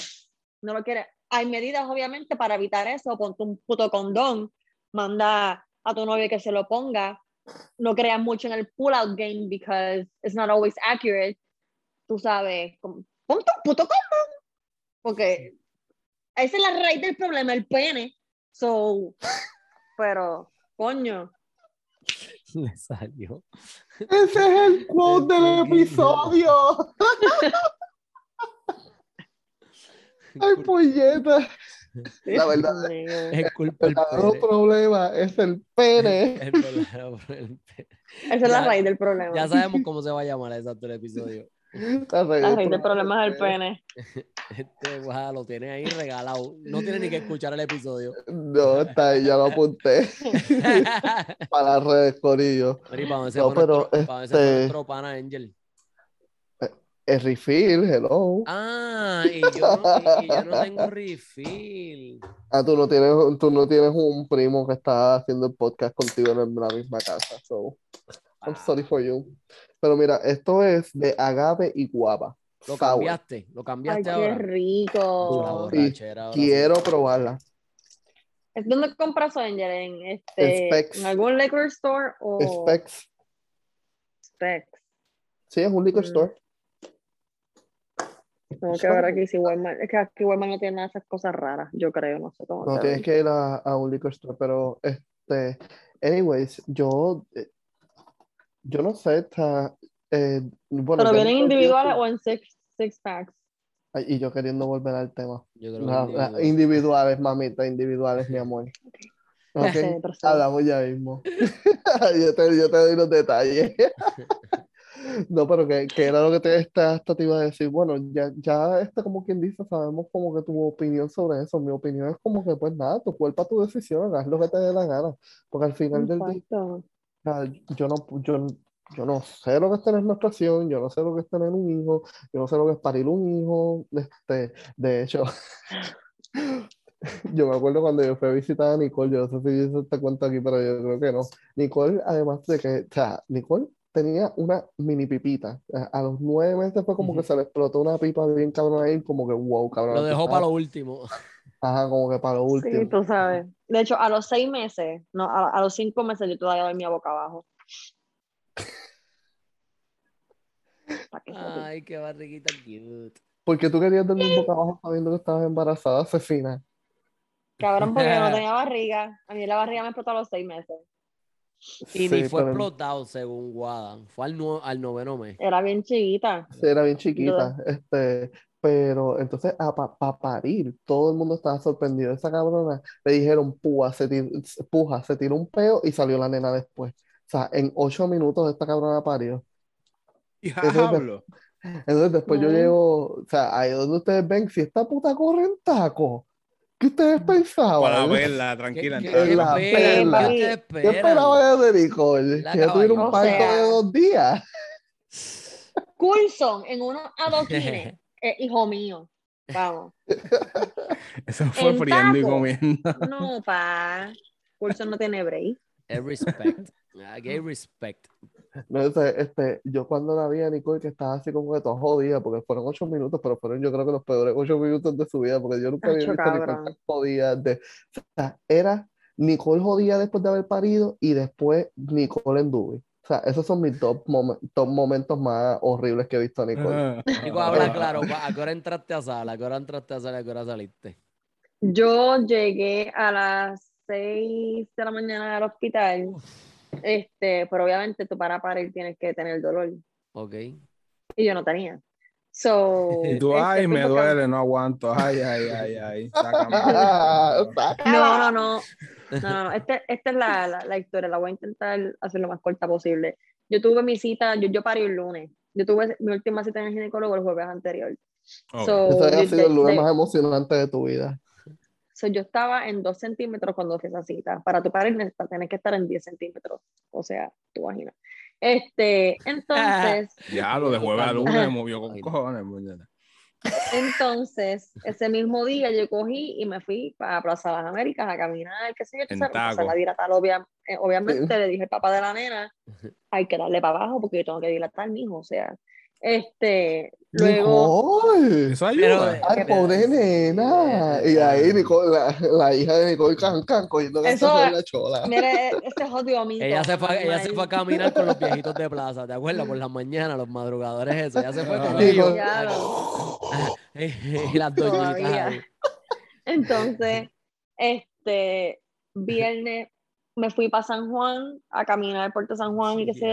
no lo quiere. Hay medidas, obviamente, para evitar eso. Ponte un puto condón, manda a tu novio que se lo ponga. No creas mucho en el pull-out game because it's not always accurate. Tú sabes, como, ponte un puto condón. Porque Esa es la raíz del problema, el pene. So, pero, coño. Le salió. Ese es el quote del episodio. Ay, puñeta. La verdad, Es culpa El verdadero problema es el pene. El el pene. Esa es la raíz del problema. Ya sabemos cómo se va a llamar exacto el episodio. La raíz La del raíz del problema es el pene. Este guau, lo tiene ahí regalado. No tiene ni que escuchar el episodio. No, está ahí, ya lo apunté para las redes, Corillo. Pero ¿y para dónde se No, pero, nuestro, para este- nuestro pana Angel? El refill, hello. Ah, y yo, no, y, y yo no tengo refill. Ah, tú no tienes, tú no tienes un primo que está haciendo el podcast contigo en la misma casa. So, I'm sorry for you. Pero mira, esto es de agave y guava. Lo Sour. cambiaste, lo Ay, cambiaste qué ahora. La rico. borrachera. Quiero probarla. ¿Es donde compras Angel? ¿En, este, Specs. ¿En algún liquor store o Specs. Specs? Sí, es un liquor Mm. store. Tengo que ver aquí si Walmart. Es que aquí Walmart no tiene nada de esas cosas raras, yo creo, no sé cómo. No tienes que ir a, a un liquor store, pero este, anyways, yo, yo no sé, está, eh, bueno, Pero vienen individuales o en six, six packs. Ay, y yo queriendo volver al tema. Yo creo que No, individual. ah, individuales, mamita, individuales, mi amor. Ok, Sí, pero sí. hablamos ya mismo. yo, te, yo te doy los detalles. No, pero que, que era lo que te, esta, esta te iba a decir. Bueno, ya, ya este, como quien dice, sabemos como que tu opinión sobre eso. Mi opinión es como que, pues nada, tu cuerpo, tu decisión, haz lo que te dé la gana. Porque al final del día, Exacto. o sea, yo no, yo, yo no sé lo que es tener menstruación, yo no sé lo que es tener un hijo, yo no sé lo que es parir un hijo. Este, de hecho, yo me acuerdo cuando yo fui a visitar a Nicole, yo no sé si hice este cuento aquí, pero yo creo que no. Nicole, además de que, o sea, Nicole tenía una mini pipita. A a los nueve meses fue como que se le explotó una pipa bien cabrón ahí, como que wow, cabrón. Lo dejó para lo último. Ajá, como que para lo Sí, último. tú sabes. De hecho, a los seis meses, no, a, a los cinco meses yo todavía dormía boca abajo. Ay, qué barriguita cute. Porque tú querías dormir boca abajo sabiendo que estabas embarazada, asesina. Cabrón, porque yo no tenía barriga. A mí la barriga me explotó a los seis meses. Y Sí, ni fue pero- explotado, según Guada. Fue al, nue- al noveno mes. Era bien chiquita. Sí, era bien chiquita, este, pero entonces a pa, parir, todo el mundo estaba sorprendido. Esa cabrona le dijeron puja, se tiró, puja, se tiró un peo y salió la nena después. O sea, en ocho minutos esta cabrona parió. Diablo. Entonces después yo llego, o sea, ahí donde ustedes ven, si esta puta corre en taco, ¿qué ustedes pensaban? Para verla, tranquila. ¿Qué, qué, la qué perla. ¿Qué ¿Qué esperaba de Nicole? La Que tuviera un parto sea- de dos días. Coulson en unos adoquines. eh, hijo mío. Vamos. Eso fue En friendo y comiendo. No, pa. Coulson no tiene break. Es respect. Aquí hay respect. No sé, este, yo cuando la vi a Nicole que estaba así como que toda jodida, porque fueron ocho minutos, pero fueron yo creo que los peores ocho minutos de su vida, porque yo nunca había visto a Nicole tan jodida. De, o sea, era Nicole jodida después de haber parido y después Nicole en Dubai. O sea, esos son mis top, momen- top momentos más horribles que he visto a Nicole. Nico, habla claro. ¿A qué hora entraste a sala? ¿A qué hora entraste a sala? ¿A qué hora saliste? Yo llegué a las 6 de la mañana al hospital. Este, pero obviamente tú para parir tienes que tener dolor. Ok. Y yo no tenía. So, Y tú, este, ay, me porque- duele, no aguanto. Ay, ay, ay, ay. Sácame. No, no, no. No, no, no. Este- esta es la, la, la historia. La voy a intentar hacer lo más corta posible. Yo tuve mi cita, yo, yo parí el lunes. Yo tuve mi última cita en el ginecólogo el jueves anterior. Ok. So, Ese ha sido el lunes de- más emocionante de tu vida. So, yo estaba en 2 centímetros cuando fui a esa cita. Para tu necesitas- tienes que estar en 10 centímetros. O sea, tu vagina. Este, entonces, Ya, lo de jueves a lunes movió con cojones, muñeca. entonces, ese mismo día yo cogí y me fui para Plaza de las Américas a caminar, qué sé yo, tú taco. pasar la dilatar, obvia- eh, obviamente le dije al papá de la nena, hay que darle para abajo porque yo tengo que dilatar, mijo, o sea, este, luego, Nicole. Eso Pero, ayuda. eh, Ay, pobre nena. Y ahí Nicole, la, la hija de Nicole Can Can cogiendo Eso- la chola. mire, ese jodido mito. Ella se, fue, ella se fue a caminar con los viejitos de plaza, ¿te acuerdas? Por las mañanas, los madrugadores, eso. Ella se fue con ellos. Y las doñitas. Entonces, este viernes me fui para San Juan a caminar por Puerto San Juan y que se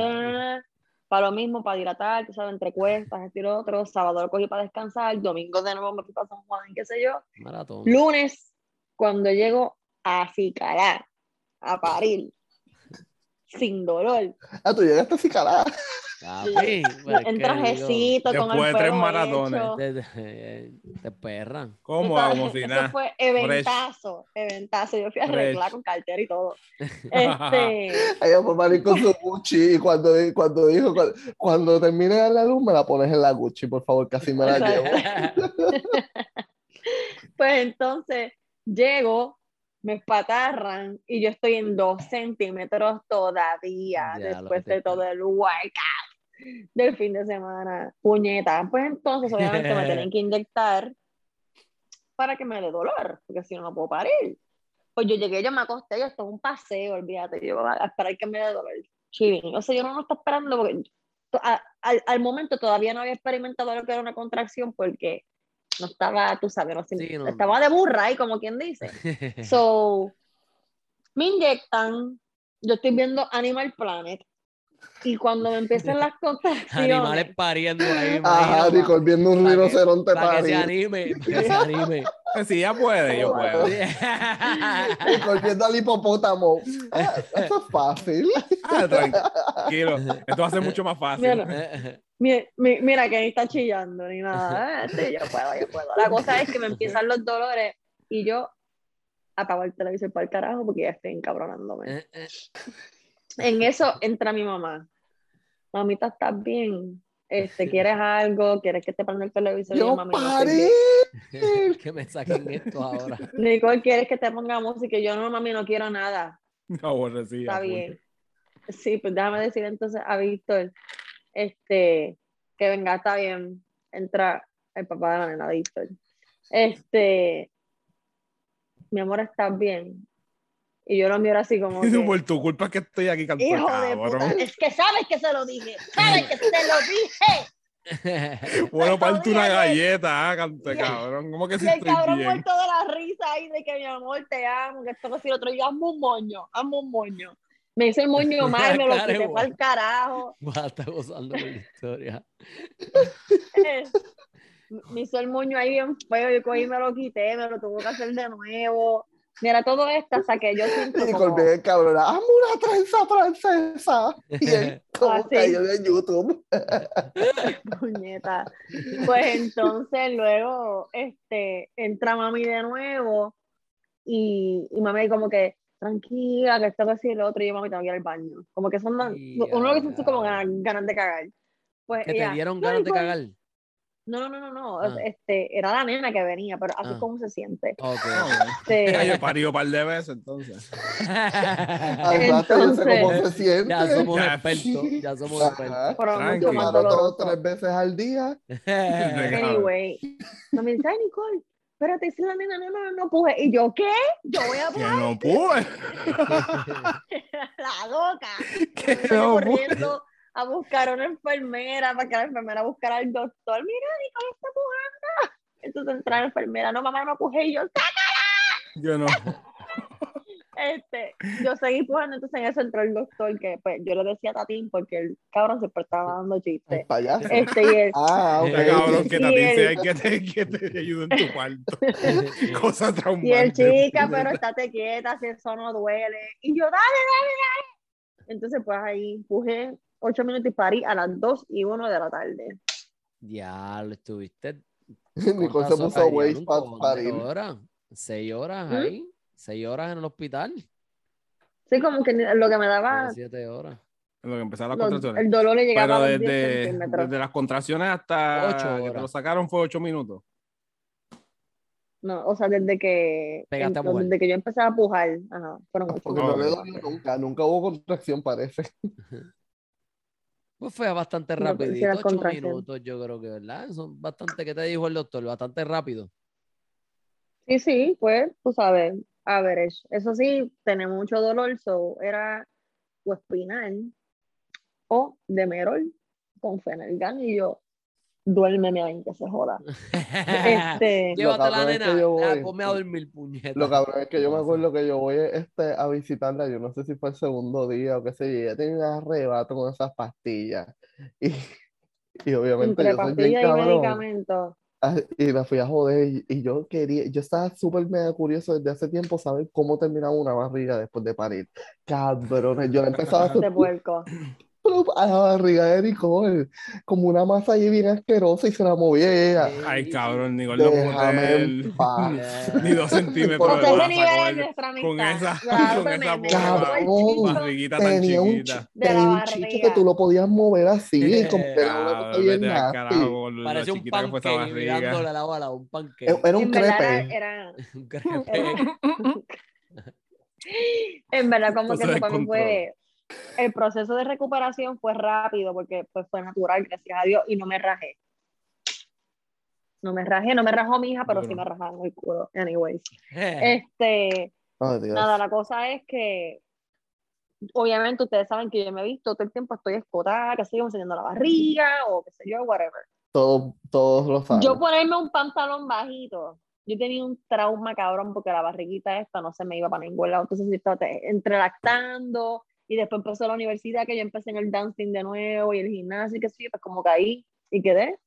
para lo mismo, para dilatar, tú sabes, entre cuestas, este y lo otro. Sábado lo cogí para descansar, domingo de nuevo me fui para San Juan y qué sé yo. Maratón. Lunes, cuando llego a Ficará, a parir, sin dolor, Ah, tú llegaste así, carajo. Papi, pues, en ¿qué trajecito, con el Después de tres pelo maratones. Te, te- te perran. ¿Cómo? Si eso fue eventazo, eventazo. Yo fui a Fresh. arreglar con cartera y todo. Este, Ella fue para ir con su Gucci y cuando, cuando dijo, cuando, cuando termine de dar la luz, me la pones en la Gucci, por favor, que así me la llevo. pues entonces llego, me espatarran y yo estoy en dos centímetros todavía Ya, después de todo el workout del fin de semana. Puñeta. Pues entonces obviamente me tienen que inyectar para que me dé dolor, porque si no, no puedo parir. Pues yo llegué, yo me acosté, yo esto es un paseo, olvídate, yo a esperar que me dé dolor. Chilling. O sea, yo no lo estoy esperando porque a- al, al momento todavía no había experimentado lo que era una contracción porque no estaba, tú sabes, no, Sí, no, estaba de burra ahí, como quien dice. So, me inyectan, yo estoy viendo Animal Planet y cuando me empiezan las contracciones, Animales pariendo ahí. Ajá, Nicole viendo un para rinoceronte Para que se anime, que se anime. Pues Si ya puede, yo puedo. Nicole viendo al hipopótamo. Ah, eso es fácil. Ah, tranquilo. Esto va a ser mucho más fácil. Mira, mi- mi- mira que ni está chillando ni nada. Ah, sí, yo puedo, yo puedo. La cosa es que me empiezan los dolores y yo apago el televisor para el carajo porque ya estoy encabronándome. En eso entra mi mamá. Mamita, ¿estás bien? Este, ¿Quieres algo? ¿Quieres que te prenda el televisor? Y Yo "Mami, no parí. bien". que me saquen esto ahora. Nicole, ¿quieres que te ponga música? Y yo, no, mami, no quiero nada. No, aborrecida, Está full. bien. Sí, pues déjame decir entonces a Víctor, este, que venga, está bien. Entra el papá de la nena, Víctor. Este, mi amor, ¿estás bien? Y yo lo miro así como Y que, por tu culpa es que estoy aquí canto hijo de cabrón. puta, es que sabes que se lo dije, sabes que se lo dije. Bueno, parte una galleta, ah, cante cabrón. ¿Cómo que si el cabrón bien? muerto de la risa ahí de que mi amor te amo, que esto que si lo otro, yo hazme un moño, hazme un moño. Me hizo el moño mal, me lo quité para el carajo. Va a estar gozando la historia. Eh, me hizo el moño ahí bien feo, yo cogí y me lo quité, me lo tuvo que hacer de nuevo. Mira, todo esto hasta que yo siento Nicole como, el cabrón. Hazme una trenza francesa. Y él como Ah, sí. cayó en YouTube. puñeta. Pues entonces luego este, entra mami de nuevo y, y mami como que, tranquila, que esto que y lo otro, y yo mami tengo que ir al baño. Como que son, uno lo que siente como ganas, ganas de cagar. Pues Que te dieron "No, ganas de Nicole". cagar. No, no, no, no, no. Ah. Este, era la nena que venía, pero así Ah. como se siente. Ok. Este, Ya yo he parido un par de veces, entonces. Yo sé cómo se siente. ya somos Ya. expertos. Ya somos expertos. pero Tranqui. mucho más Tomaron dos o doloroso. tres veces al día. Anyway, no me dice, Nicole, espérate, si la nena, no, no, no puje. Y yo, ¿qué? Yo voy a Que pujar no pude. la loca. Que no pude a buscar a una enfermera para que la enfermera buscara al doctor. Mira, Nicole está pujando. Entonces entra la enfermera, no, mamá, no puje y yo, ¡sácala! Yo no. Este, yo seguí pujando, entonces en eso entró el doctor, que pues yo le decía a Tatín porque el cabrón se estaba dando chistes. payaso. Este y él. Ah, ok. El cabrón que Tatín sea que te, que te ayude en tu cuarto. Cosa traumática. Y el chica, pero estate quieta, si eso no duele. Y yo, dale, dale, dale. Entonces, pues ahí pujé 8 minutos y París a las 2 y 1 de la tarde. Ya, lo estuviste. Nicole se puso Waze para París. horas? ¿Seis horas ahí? ¿Mm? ¿Seis horas en el hospital? Sí, como que lo que me daba. Siete horas. Lo que empezaron las contracciones. El dolor le llegaba Pero desde, desde las contracciones hasta ocho que te lo sacaron fue ocho minutos. No, o sea, desde que, el, desde que yo empecé a pujar, ajá, fueron ocho. Porque no, le dolía nunca, nunca hubo contracción, parece. Pues fue bastante rapidito. las Ocho minutos, yo creo que, ¿verdad? Son bastante, ¿qué te dijo el doctor? Bastante rápido. Sí, sí, pues, tú sabes, average. Eso sí, tenía mucho dolor, so era o espinal o demerol con Fenergan y yo, duérmeme ahí, que se joda. Este, Llévate la cabrón es que nena, yo ya, voy- ponme a dormir, puñeta. Lo cabrón es que yo me acuerdo que yo voy este, a visitarla, yo no sé si fue el segundo día o qué sé yo, y ella tenía un arrebato con esas pastillas. Y, y obviamente entre yo soy bien pastillas y cabrón. medicamentos. Ah, Y la fui a joder y, y yo quería, yo estaba súper mega curioso desde hace tiempo saber cómo terminaba una barriga después de parir. Cabrones, yo le empezaba a hacer De puerco. A la barriga de Nicole, como una masa ahí bien asquerosa y se la movía ella, Ay, cabrón, Nicole no paz. ni dos centímetros Por de Ese nivel con es esa, Claro, con esa Cabrón. barriguita tan Tenía un, chiquita. ch- De tenía un chiche que tú lo podías mover así, como que era una cosa bien carajo Parece un chiquita que fue esa pancake barriga. mirándole la bala, un pancake. E- Era un crepe. era, Un crepe. en verdad como que se fue el proceso de recuperación fue rápido porque pues fue natural, gracias a Dios, y no me rajé. No me rajé, no me rajó mi hija, pero sí Duro. me rajaron el culo. Anyways. Eh, Este, Dios. nada, la cosa es que obviamente ustedes saben que yo me he visto todo el tiempo estoy escotada, que sigo enseñando la barriga o qué sé yo, whatever. Todos, todos lo saben. Yo ponerme un pantalón bajito, yo tenía un trauma cabrón porque la barriguita esta no se me iba para ningún lado. Entonces yo estaba te- entre lactando y después empezó la universidad que yo empecé en el dancing de nuevo y el gimnasio y que sí, pues como caí y quedé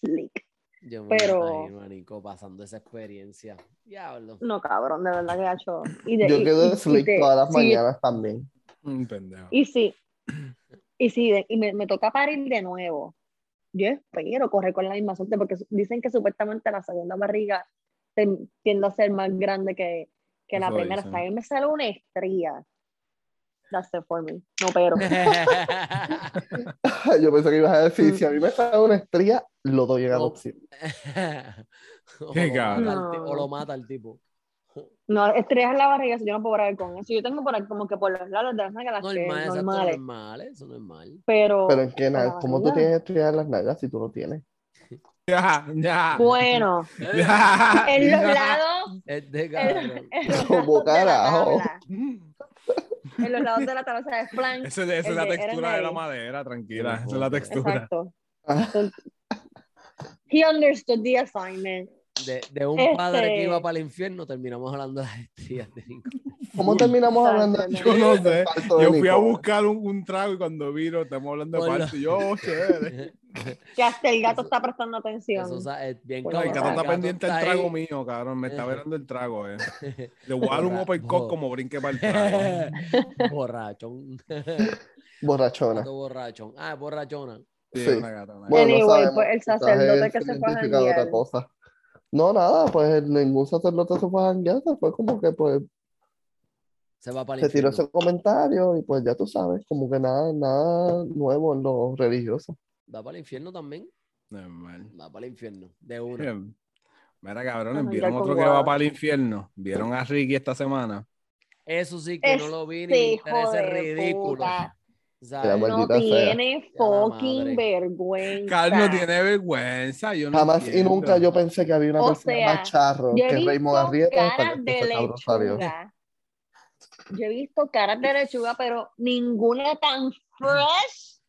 slick. Yo me Pero- imagino a Nico pasando esa experiencia. Diablo. No, cabrón, de verdad que ha hecho. Y de, Yo y- quedo y- y slick te- todas las sí, mañanas también. Un pendejo. Y sí, y sí, de- y me, me toca parir de nuevo. Yo espero correr con la misma suerte porque dicen que supuestamente la segunda barriga tiende a ser más grande que, que la Eso primera. Hasta ahí me sale una estría. That's it for me. No, pero. Yo pensé que ibas a decir, Mm. si a mí me sale una estría, lo doy en No. adopción. o, Qué lo o lo mata el tipo. No, estrías en la barriga, yo no puedo parar con eso. Yo tengo por ahí como que por los lados de las nalgas las que Normal, exacto, normales. normal, eso no es mal. Pero. Pero en qué nada, ¿cómo tú tienes estrías en las nalgas si tú no tienes? Ya, ya. Bueno, ya, en los lados. Este carajo. En los lados de la tabla, o sea, es flank. Esa, esa es la textura de la madera, tranquila. Sí, Esa es la textura. Exacto. Ah, He understood the assignment. De, de un Este- padre que iba para el infierno, terminamos hablando de las de Nico. ¿Cómo terminamos hablando de Yo no sé. Yo fui a buscar un, un trago y cuando vino, estamos hablando de parto. Yo, oh, chévere. Que hasta el gato Eso- está prestando atención. Eso o sea, es bien Bueno, El gato está el gato pendiente del trago ahí. mío, cabrón. Me está Ajá. verando el trago, eh. Le voy a dar un uppercut como brinque para el trago. Borrachón. Borrachona. Borrachón. Ah, borrachona. Sí, Sí. una gata, una gata. Bueno, no Anyway, sabemos, pues, el sacerdote que se fue a otra cosa. No, nada, pues ningún sacerdote se fue a janguear, se fue como que pues Se va para se el tiró infierno. ese comentario y pues ya tú sabes, como que nada, nada nuevo en lo religioso. Va para el infierno también. Normal. Va para el infierno. De una. Bien. Mira, cabrones, Ajá, ¿vieron otro que va para el infierno? ¿Vieron a Ricky esta semana? Eso sí que no lo vi ni me de ridículo. puta. No tiene fucking vergüenza. Carl no tiene vergüenza. Yo no Jamás y nunca yo pensé que había una O persona sea, más charro que Raymond Arrieta de. Yo he visto caras de lechuga, pero ninguna tan fresh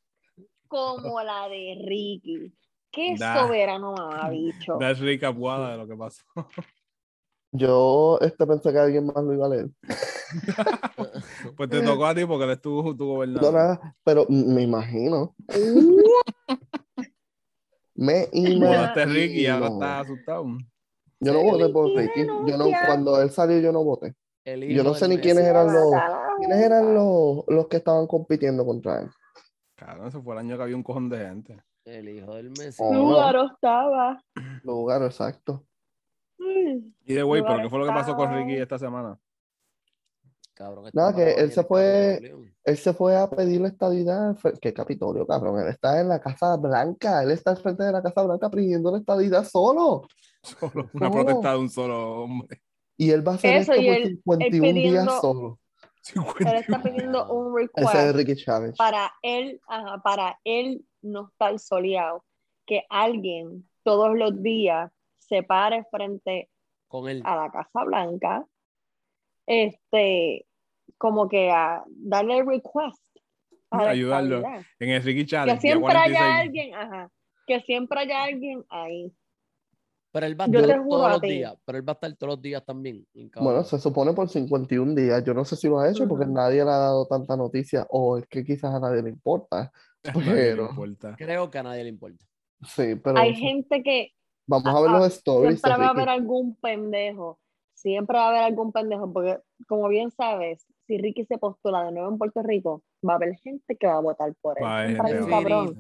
como la de Ricky. Qué soberano mamabicho. Das rica puada de lo que pasó. Yo este, pensé que alguien más lo iba a leer. Pues te tocó a ti porque eres tu, tu No, gobernador. nada, pero me imagino. Me Votaste imagino. Ricky y ahora estás asustado. Yo no voté por Ricky Ricky. Yo no, cuando él salió, yo no voté. El Yo no sé ni quiénes eran los, quiénes eran los, los que estaban compitiendo contra él. Cabrón, ese fue el año que había un cojón de gente. El hijo del. Oh. Lugaro estaba. Los lugares exacto. Mm. Y de güey, ¿pero qué fue lo que pasó con. Ricky esta semana? Cabrón, Nada, estaba que él se fue-. Él se fue a pedir la estadidad. ¿Qué Capitolio, cabrón? Él está en la Casa Blanca. Él está al frente de la Casa Blanca pidiendo la estadidad solo. Solo una protesta de un solo hombre. Y él va a hacer Eso, esto por él- él 51 días solo. Él está pidiendo un es request Ricky para él, ajá, para él no estar soleado. Que alguien todos los días se pare frente Con él. a la Casa Blanca, este, como que a darle request. a Ayudarlo. En el Ricky Que Challenge. día siempre haya 46. alguien, ajá, que siempre haya alguien ahí. Pero él va a Yo estar todos a los ti. días. Pero él va a estar todos los días también. Bueno, se supone por 51 días. Yo no sé si lo ha hecho porque Ujú. nadie le ha dado tanta noticia o es que quizás a nadie le importa. A nadie le Pero, importa. Creo que a nadie le importa. sí, pero Hay gente que vamos a ver los stories siempre va a haber algún pendejo. Siempre va a haber algún pendejo, porque como bien sabes, si Ricky se postula de nuevo en Puerto Rico, va a haber gente que va a votar por él. Va a haber Siempre hay gente un cabrón.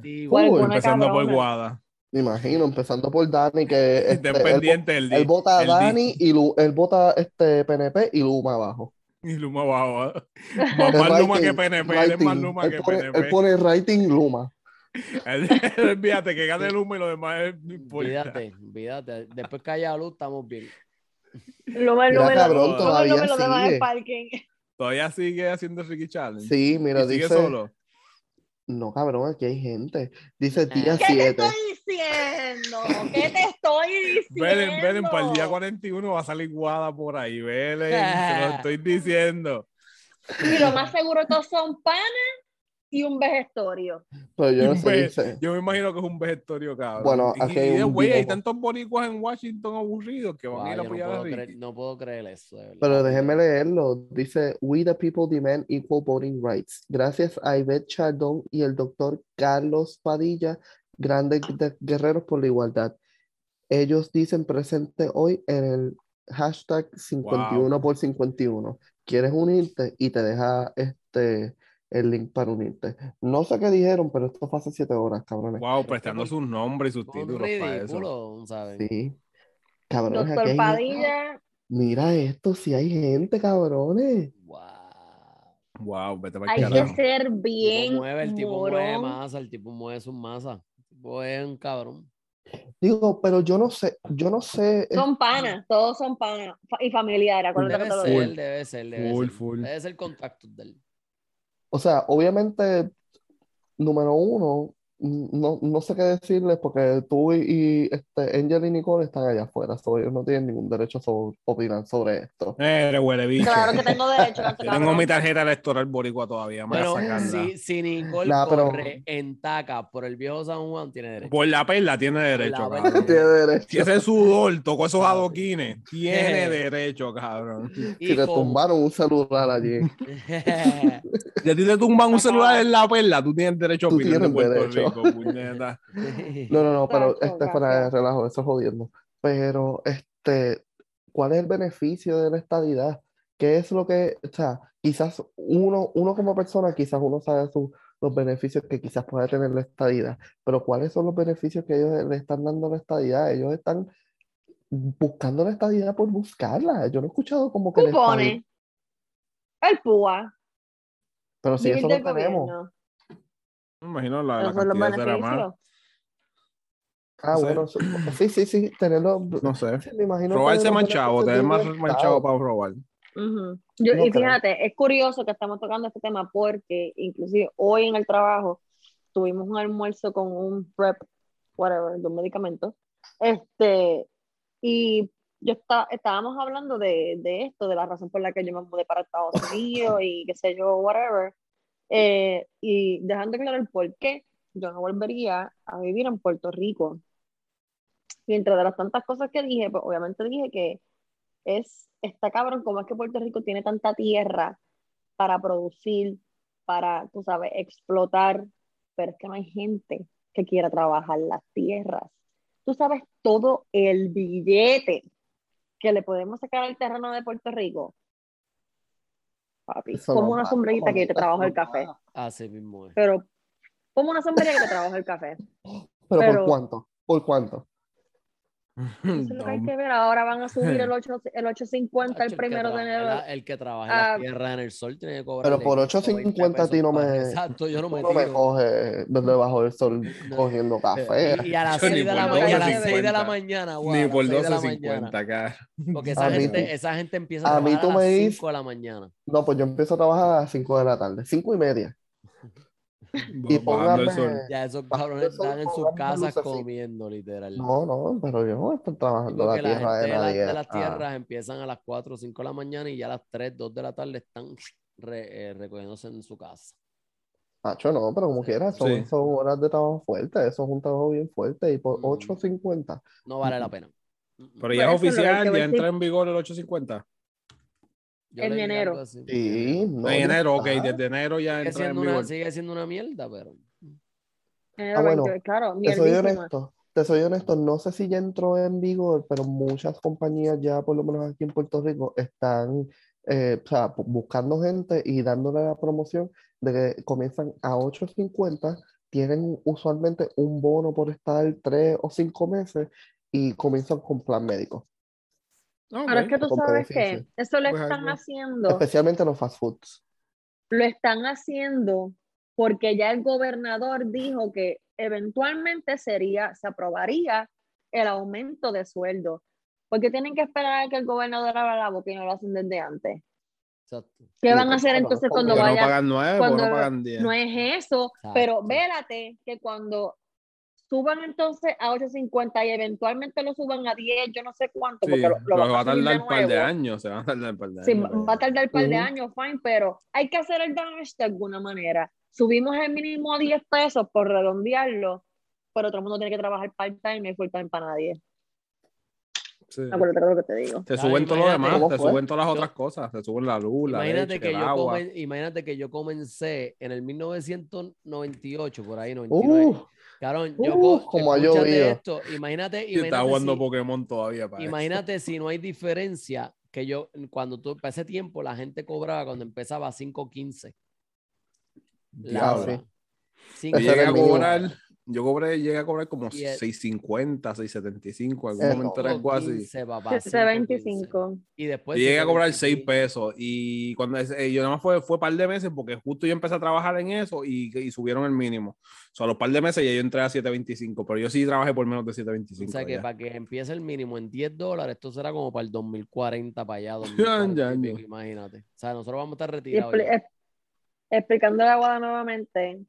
Uy, Empezando por cabrona. Guada. Me imagino, empezando por Dani, que este, Estén él, el él vota a Dani y Lu- él vota este PNP y Luma abajo. Y Luma abajo. Más, más Luma que writing, PNP. Él es más writing. Luma Él que pone, PNP. él pone writing Luma. Fíjate que gane Luma y lo demás es- no. Olvídate, olvídate. Después que haya luz, estamos bien. Luma, Mira, Luma, cabrón, Luma, todavía lo sigue. parking. Todavía sigue haciendo Ricky Challenge. Sí, mira, y sigue dice. solo. No, cabrón, aquí hay gente. Dice día ¿Qué te 7. estoy diciendo? ¿Qué te estoy diciendo? Velen, velen, para el día 41 va a salir Guada por ahí. Velen, te lo estoy diciendo. Y lo más seguro todos son panas y un vejestorio. Pero yo no sé, dice. Yo me imagino que es un vegestorio, cabrón. Bueno, Y- aquí y, hay güey, hay tantos boricuas en Washington aburridos que van a Guau, ir a yo no, apoyar a creer, no puedo creer eso. Pero déjenme leerlo. Dice, We the people demand equal voting rights. Gracias a Ivette Chardon y el doctor Carlos Padilla, grandes gue- guerreros por la igualdad. Ellos dicen presente hoy en el hashtag 51 por 51. ¿Quieres unirte? Y te deja este el link para unirte. No sé qué dijeron, pero esto fue hace siete horas, cabrones. Wow, prestando sus nombres y sus títulos para eso. Sí. Cabrones, aquí Doctor hay- Padilla, Mira esto, si hay gente, cabrones. Wow. Wow, vete para hay el que carajo. ser El tipo bien mueve, el tipo mueve morón. masa, el tipo mueve sus masas. El tipo es un cabrón. Digo, pero yo no sé, yo no sé. Son panas, todos son panas y familiares. Acuérdate que Debe te lo ser, digo. debe ser, debe Full, ser. full. Debe ser contacto de él. O sea, obviamente, número uno, no, no sé qué decirles porque tú y, y, este, Angel y Nicole están allá afuera, so ellos no tienen ningún derecho a sobre- opinar sobre esto. Eh, eres huele bicho. Claro que tengo derecho. Yo tengo mi tarjeta electoral boricua todavía, Pero si, si Nicole Nah, pero- corre en taca por el viejo San Juan, tiene derecho. Por la perla tiene derecho, perla. cabrón. Tiene derecho. Si ese sudor tocó esos adoquines, tiene derecho, cabrón. Y Si le con- tumbaron un celular allí, Si a ti te tumban un celular en la perla, tú tienes derecho a Tú opinar de tienes derecho. Puñeta. No, no, no, pero este fuera de gracias. relajo, eso es jodiendo. Pero, este, ¿cuál es el beneficio de la estadidad? ¿Qué es lo que, o sea, quizás uno, uno como persona, quizás uno sabe su- los beneficios que quizás puede tener la estadidad, pero ¿cuáles son los beneficios que ellos le están dando a la estadidad? Ellos están buscando la estadidad por buscarla. Yo no he escuchado como que Cupones. El PUA. pero si vivir eso lo tenemos. Me imagino la, la cantidad será más. Ah, No bueno, so- sí, sí, sí, tenerlo. No sé. me imagino Robarse chavo, tener más, chavo para robar. Yo- No y creo. fíjate, es curioso que estamos tocando este tema porque inclusive hoy en el trabajo tuvimos un almuerzo con un prep, whatever, de un medicamento. Este, y yo está, estábamos hablando de, de esto, de la razón por la que yo me mudé para Estados Unidos y qué sé yo, whatever. Eh, y dejando claro el por qué yo no volvería a vivir en Puerto Rico. Y entre las tantas cosas que dije, pues obviamente dije que es, está cabrón, cómo es que Puerto Rico tiene tanta tierra para producir, para, tú sabes, explotar, pero es que no hay gente que quiera trabajar las tierras. Tú sabes todo el billete que le podemos sacar al terreno de Puerto Rico. Papi, Eso como no una va, sombrerita que te no el café, va. Así mismo es. pero como una sombrilla que te trabajo el café. Pero, Pero- ¿por cuánto? ¿Por cuánto? Eso es lo que hay que ver. Ahora van a subir el, 8, el 850 Tacho, el primero de enero. la- el que trabaje Ah, las tierras en el sol tiene que cobrar. Pero por 8.50 a ti no me- Exacto, yo no me no me debajo del sol cogiendo café. Y, y a las Yo ni 6 de la, a las 12.50. 6 de la mañana, guau, a Ni las por 6 de la mañana. 12.50 acá. Porque A esa mí gente, tú- esa gente empieza a a mí trabajar tú a las me dices- 5 de la mañana. No, pues yo empiezo a trabajar a las 5 de la tarde, 5 y media. Y póngame-. Ya esos cabrones están en sus casas comiendo, literal. No, no, pero yo no estoy trabajando Porque la la tierra gente de la- nadie. de las Ah, tierras empiezan a las 4 o 5 de la mañana y ya a las 3, 2 de la tarde están re- eh, recogiéndose en su casa. Hacho, no, pero como quiera, son, Sí. son horas de trabajo fuerte, eso es un trabajo bien fuerte y por Mm. 8.50. No vale la pena. Pero ya es Pues oficial, ya entra en vigor el 850. En enero. Sí, no, en enero, ok, desde enero ya Sigue entra en siendo, una, sigue siendo una mierda, pero. Enero Ah, bueno, 20, claro, Te soy honesto, te soy honesto, no sé si ya entró en vigor, pero muchas compañías ya, por lo menos aquí en Puerto Rico, están eh, o sea, bu- buscando gente y dándole la promoción de que comienzan a 8.50, tienen usualmente un bono por estar tres o cinco meses y comienzan con plan médico, Ok. Ahora es que tú sabes que eso lo Pues están algo- haciendo, especialmente los fast foods. lo están haciendo porque ya el gobernador dijo que eventualmente sería, se aprobaría el aumento de sueldo. Porque tienen que esperar a que el gobernador abra la boca y no lo hacen desde antes. Exacto. ¿Qué van a pues, hacer entonces cuando no vayan? pagan nueve, porque no cuando pagan diez. No es eso, pero vélate que cuando suban entonces a 8.50 y eventualmente lo suban a 10, yo no sé cuánto, Sí, porque lo, lo pero van va a tardar un par de años, se va a tardar un par de Sí, años. va a tardar un par de Ujú. años, fine, pero hay que hacer el damage de alguna manera. Subimos el mínimo a 10 pesos por redondearlo, pero todo el mundo tiene que trabajar part-time, no hay full-time para nadie. Sí. Acuérdate de lo que te digo. Te suben todo lo demás, ¿Cómo te suben todas las otras cosas, te suben la luz, la Imagínate leche, que, el yo agua. comen- imagínate que yo comencé en el 1998, por ahí, 99. Uh, Cabrón, yo uh, co- como ha llovido. esto, imagínate, Y está imagínate jugando si, Pokémon todavía para imagínate si no hay diferencia que yo, cuando tú, para ese tiempo la gente cobraba cuando empezaba a 5.15 la hora. A cobrar, yo cobré, llegué a cobrar como Y el- 6.50, 6.75, algún momento era algo así. 5.15, papá, 725. Y después llegué a cobrar 6 7.25. pesos y cuando eh, yo nada más fue, fue par de meses porque justo yo empecé a trabajar en eso y, y subieron el mínimo. O sea, a los par de meses ya yo entré a 7.25, pero yo sí trabajé por menos de 7.25. O sea que allá. para que empiece el mínimo en 10 dólares, esto será como para el 2040 para allá, Ya, 2040 y ya, ya. imagínate. O sea, nosotros vamos a estar retirados. expli- ya. explicando la guada nuevamente,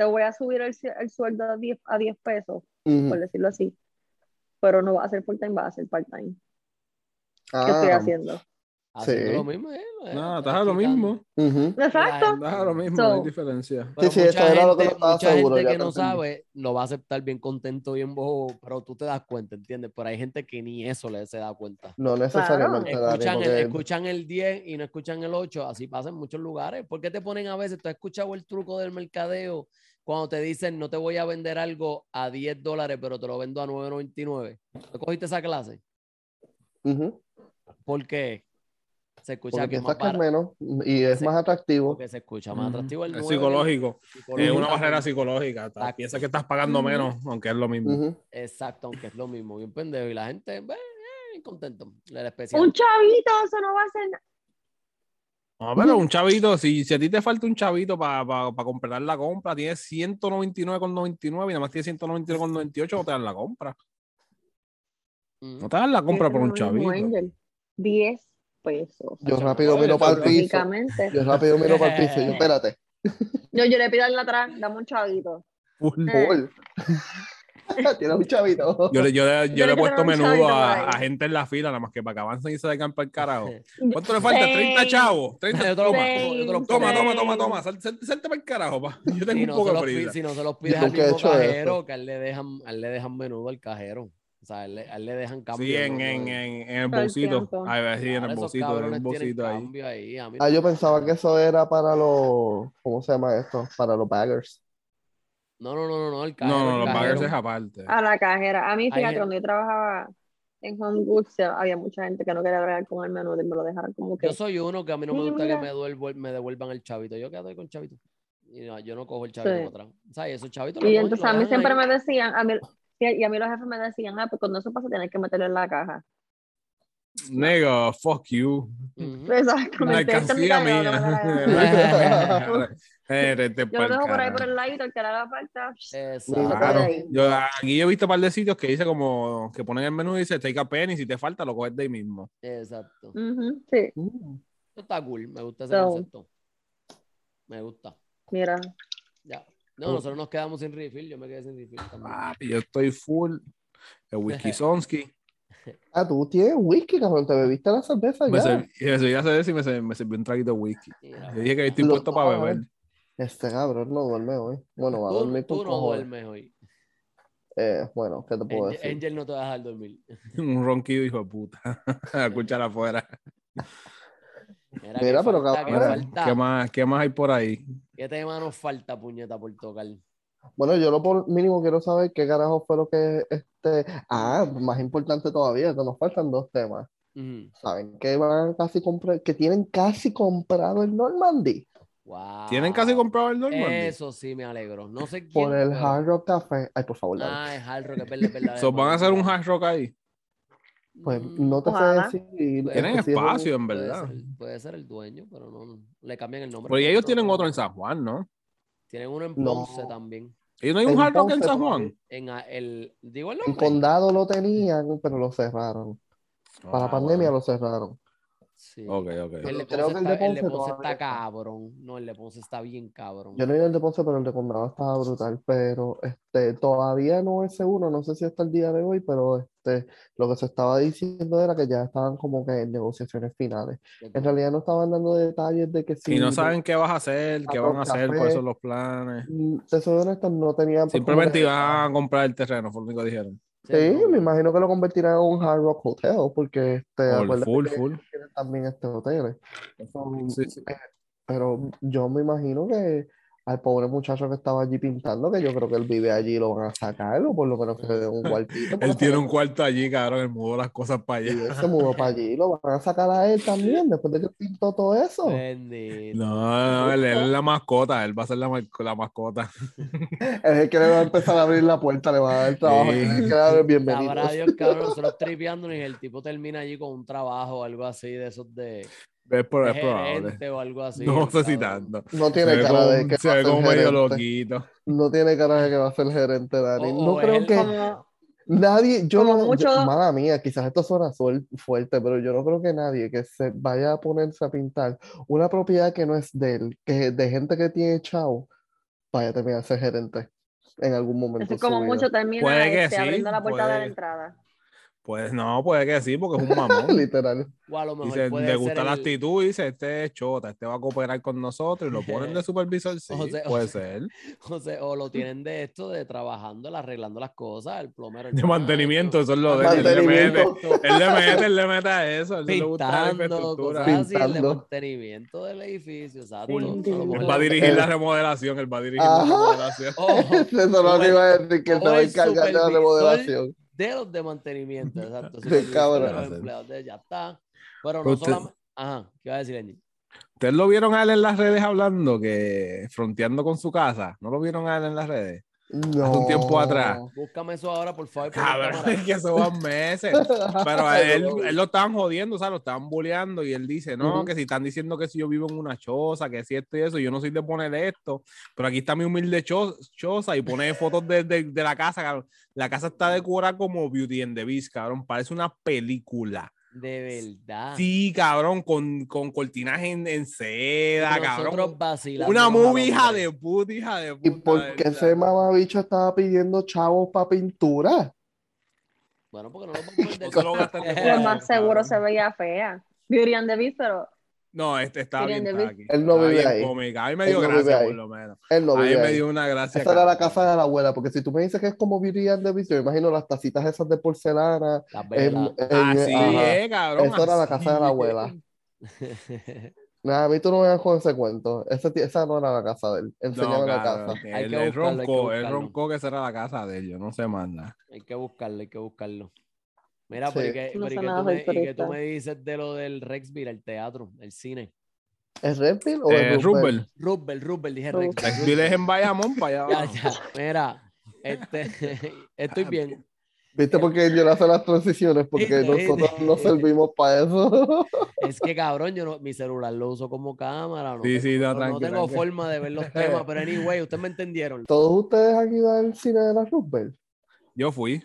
te voy a subir el, el sueldo a 10, a 10 pesos, ujú. por decirlo así, pero no va a ser full-time, va a ser part-time. ¿Qué estoy Ah, haciendo? Haciendo sí. lo mismo, eh, eh, No, estás a lo mismo. ujú. Exacto. Estás a lo mismo, So- no hay diferencia. Pero sí, mucha era lo que gente, mucha seguro, gente que no sabe lo va a aceptar bien contento, bien bobo, pero tú te das cuenta, ¿entiendes? Pero hay gente que ni eso le se da cuenta. No necesariamente, Dani, Escuchan el, porque escuchan el 10 y no escuchan el 8, así pasa en muchos lugares. ¿Por qué te ponen a veces? ¿Tú has escuchado el truco del mercadeo cuando te dicen no te voy a vender algo a 10 dólares, pero te lo vendo a 9.99? ¿Tú cogiste esa clase? ujú, ¿Por qué? Se escucha porque que más barato, menos y es más atractivo. porque se escucha más atractivo el Es 9, psicológico. Es una barrera psicológica. Piensa que estás pagando menos, aunque es lo mismo. Exacto, aunque es lo mismo, bien pendejo. Y la gente, eh, eh, contento. El especial. Un chavito, eso no va a ser nada. No, pero un chavito, si, si a ti te falta un chavito para completar la compra, tienes 199,99 y nada más tienes 199,98, no te dan la compra. No te dan la compra por un chavito. Angel. 10 pesos. Yo rápido miro para el piso. Yo rápido miro para el piso. Yo, espérate. Yo, yo le pido al atrás, dame un chavito. Full. Tienes un chavito. Yo le, yo le, yo Yo le le he puesto menudo a, ahí. a gente en la fila, nada más que para que avancen y se dejan para el carajo. ¿Cuánto le falta? 30 Same. chavos. 30, Yo te lo yo te lo toma, toma, toma, toma. Sal- sal- Salte para el carajo, pa. Yo tengo Si un no, poco se de si no se los pides al he mismo cajero, que a él le dejan, a él le dejan menudo al cajero. O sea, a él, le- a él le dejan cambio. Sí, en, en, en, en el el bolsito. Ay, sí, en el bolsito, en tienen bolsito ahí. cambio ahí. A mí Ah, no yo pensaba que eso era para los, ¿cómo se llama esto? Para los baggers. No, no, no, no, no, el cajero. No, no, el los baggers es aparte. A la cajera. A mí, fíjate, gente- cuando yo trabajaba en Home Goods, había mucha gente que no quería bregar con el menú y me lo dejaron como que. Yo soy uno que a mí no me gusta que mira. me, duelvo- me devuelvan el chavito. Yo quedo ahí con el chavito. Y no, yo no cojo el chavito Sí. atrás. O sea, y esos chavitos Y entonces a mí siempre ahí. me decían, a mí, y a mí los jefes me decían, ah, pues cuando eso pasa tienes que meterlo en la caja. Nigga, fuck you. Exactamente. mía. Yo lo dejo por ahí por el ladito, el que le haga falta. Exacto. Claro. Yo, aquí yo he visto un par de sitios que dice como que ponen el menú y dice take a penny, si te falta lo coges de ahí mismo. Exacto. Ujú, sí. Esto está cool. Me gusta ese So. concepto. Me gusta. mira. Ya. No, nosotros nos quedamos sin refill. Yo me quedé sin refill también. Papi, yo estoy full. El whisky Sonsky. Ah, tú tienes whisky, cabrón. Te bebiste la cerveza Me ya. serví, me serví a hacer eso y me, ser- me sirvió un traguito de whisky. Yo dije que estoy Lo- puesto para beber. Este cabrón no duerme hoy. Bueno, va a Tú, dormir tú con no duermes hoy. Eh, bueno, ¿qué te puedo Angel, decir? Angel no te va a dejar dormir. Un ronquido, hijo de puta. A escuchar afuera. Mira, Mira, que pero falta, que cabrón, falta. ¿Qué más, ¿Qué más hay por ahí? ¿Qué tema nos falta, puñeta, por tocar? Bueno, yo lo por mínimo quiero saber qué carajo fue lo que este. Ah, más importante todavía, que nos faltan dos temas. ¿Saben que van a casi comprar, que tienen casi comprado el Normandy Wow. ¿Tienen casi comprado el Normandy? Eso sí me alegro. No sé quién. por el Hard Rock Café? Ay, por favor, dale. Ah, es Hard Rock, es verdad, es verdad. So, ¿Van a hacer un hash rock ahí? Pues no te sé Ojalá. decir. Tienen este, si es un- espacio, en puede verdad. ser, puede ser el dueño, pero no, no, le cambian el nombre. Porque pero ellos tienen otro en San Juan, ¿no? Tienen uno en No. Ponce también. ¿Y no hay un En hard rock en San. Juan? En a- el, digo el En. Condado lo tenían, pero lo cerraron. Para la Ah, pandemia bueno. lo cerraron. Sí. Ok, ok. El de Creo Ponce, que el está, el de Ponce está está. cabrón. No, el de Ponce está bien cabrón. Yo no iba al de Ponce, pero el de Condado estaba brutal. Pero este, todavía no es seguro, no sé si hasta el día de hoy, pero este, lo que se estaba diciendo era que ya estaban como que en negociaciones finales. En realidad no estaban dando detalles de que si. Y no saben qué vas a hacer, qué van a hacer, cuáles son los planes. Mm, Te soy honesto, no tenían. Simplemente iban a comprar el terreno, fue lo único que dijeron. Sí, me imagino que lo convertirán en un Hard Rock Hotel, porque este, Full, full, que full. tienen también este hotel. Sí, sí. Pero yo me imagino que al pobre muchacho que estaba allí pintando, que yo creo que él vive allí, lo van a sacar, o por lo menos que le den un cuartito. Él tiene un cuarto allí, cabrón, él mudó las cosas para Y allá. él se mudó para allí, lo van a sacar a él también, después de que pintó todo eso. Bendito. No, no, él, él es la mascota, él va a ser la, la mascota. Es el que le va a empezar a abrir la puerta, le va a dar trabajo, Sí. es el que le va a dar bienvenido. Dios, cabrón, nosotros tripeándonos y el tipo termina allí con un trabajo o algo así de esos de, Es, por- de es probable. o algo así. No sé si tanto. No Se tiene ve cara de que se va a ve ser como medio gerente. loquito. No tiene cara de que va a ser gerente, Dani. O- No o creo que Como, nadie, yo como no, yo- mucho- mala mía, quizás esto suena suel- fuerte, pero yo no creo que nadie que se vaya a ponerse a pintar una propiedad que no es de él, que de gente que tiene chavo, vaya a terminar ser gerente en algún momento eso de como mucho termina Puede que este, sí, abriendo la puerta de la puede. entrada. Pues no, puede que sí, porque es un mamón. Literal. O a lo mejor Dice, puede le ser gusta la el- actitud y dice, este es chota, este va a cooperar con nosotros y lo ponen de supervisor, sí, O sea, o puede sea, ser. O, sea, o lo tienen de esto, de trabajando, arreglando las cosas, el plomero. el De macho, mantenimiento, eso es lo de él, él le mete, él le mete, él le mete a eso, él le gusta la Pintando, infraestructura. cosas así, el de Pintando. mantenimiento del edificio, exacto. Él va a dirigir la remodelación, él va a dirigir Ajá. la remodelación. o- Eso es lo o que el- iba a decir, que él se va a encargar de la remodelación. De los de mantenimiento, exacto. De cabrón. los empleados de- ya está. Pero no usted- solamente. Ajá, ¿qué iba a decir, Angie? ¿Ustedes lo vieron a él en las redes hablando, que fronteando con su casa? ¿No lo vieron a él en las redes? No. un tiempo atrás. Búscame eso ahora, por favor. Cabrón, es que eso van meses. Pero a él, él lo estaban jodiendo, o sea, lo estaban bulleando y él dice, no, Ujú. que si están diciendo que si yo vivo en una choza, que si esto y eso, yo no soy de poner esto, pero aquí está mi humilde cho- choza y pone fotos de, de- de la casa, cabrón. La casa está decorada como Beauty and the Beast, cabrón, parece una película. De verdad. Sí, cabrón, con, con cortinas en, en seda, nosotros cabrón. vacilando Una movie hija de puta, hija de puta. ¿Y por qué ese mamabicho estaba pidiendo chavos para pintura? Bueno, porque no lo podemos No se lo más seguro cabrón. se veía fea. Beauty and the Beast, pero No, este estaba bien él no vive ahí. cómica. A mí me Él dio no gracia, por lo menos. Él no a mí vive me ahí. dio una gracia. Esa era la casa de la abuela, porque si tú me dices que es como Beauty and the Beast, yo me imagino las tacitas esas de porcelana. Las en- velas. en- Así ajá. es, cabrón. Eso era la casa de la abuela. Nada, a mí tú no me das con ese cuento. Ese esa no era la casa de él. Enséñame No, la casa. él, que él roncó, él roncó que esa era la casa de ellos, no se manda. hay que buscarlo, hay que buscarlo. Mira, Sí. pero y que, No pero y sé que nada tú me, y que futurista. tú me dices de lo del Rexville, el teatro, el cine. ¿Es Redfield o Eh, es Rubel. Rubel, Rubel, dije. Rexville. Rexville es en Bayamón, para allá Ya, abajo. ya. Mira, este, estoy bien. ¿Viste por qué yo le hace las transiciones? Porque nosotros no servimos para eso. Es que cabrón, yo no, mi celular lo uso como cámara. No Sí, tengo, sí, no, no tengo forma de ver los temas, pero anyway, ustedes me entendieron. ¿Todos ustedes han ido al cine de la Roosevelt? Yo fui.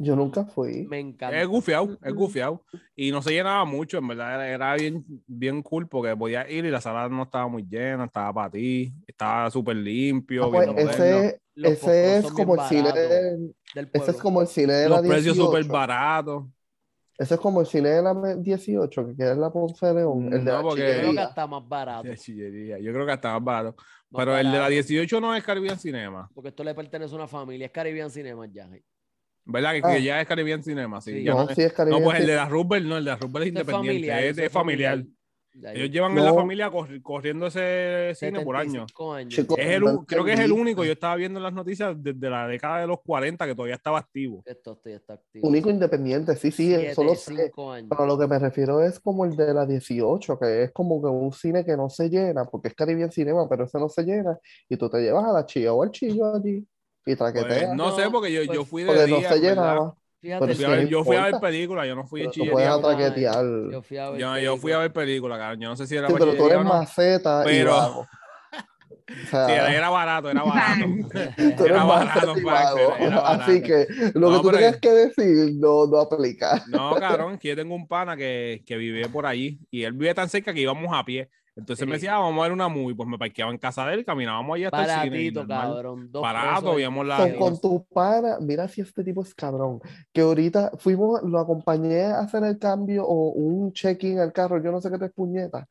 Yo nunca fui. Me encanta. Es gufiado, es gufiado. Y no se llenaba mucho, en verdad. Era, era bien, bien cool porque podía ir y la sala no estaba muy llena, estaba para ti, estaba súper limpio. Ah, pues ese, ese es como el cine baratos de, del ese es como el cine de Los la precios súper 18. baratos. Ese es como el cine de la 18, que queda en la Ponce de León, el de No, la porque- Yo creo que está más barato. Chillería. Yo creo que hasta más barato. más Pero el de la barato, 18 no es Caribbean Cinema. Porque esto le pertenece a una familia. Es Caribbean Cinema ya. ¿Verdad? Que, Ah. que ya es Caribbean Cinema. Sí, Sí. ya No, no, sí es no, Caribbean pues el de la Rubber no, el de la Rubber es independiente, familiar. es, es familiar. Ellos llevan en la No. familia corri- corriendo ese cine por años. 75 años. Chico, Es el, no creo que es el único, yo estaba viendo en las noticias desde la década de los 40 que todavía estaba activo. Esto está activo. Único independiente, sí, sí, Siete, eso lo sé. cinco años. Pero a lo que me refiero es como el de la 18, que es como que un cine que no se llena, porque es Caribbean Cinema, pero ese no se llena, y tú te llevas a la chilla o al chillo allí y Pues, traqueteas, no sé, porque yo, yo pues, fui de porque no día, se llenaba, Fíjate, pero Fui ver- yo fui a ver películas, yo no fui puedes chillería. yo fui a ver Yo, yo fui a ver películas, cabrón. Yo no sé si era Sí, para pero tú eres maceta y Pero- vago. O Sí, sea, era, era barato, era barato. tú era barato, vago. era- barato. Así que lo No, que tú tengas que decir no, no aplica. No, cabrón, que yo tengo un pana que, que vive por allí y él vive tan cerca que íbamos a pie. Entonces me Sí. decía, "Ah, vamos a ver una movie. Pues me parqueaba en casa de él, caminábamos allí hasta el cine. cabrón. Dos Barato, pesos. veíamos la- Con, con tu pana, mira si este tipo es cabrón. Que ahorita fuimos, lo acompañé a hacer el cambio o un check-in al carro, yo no sé qué te puñeta.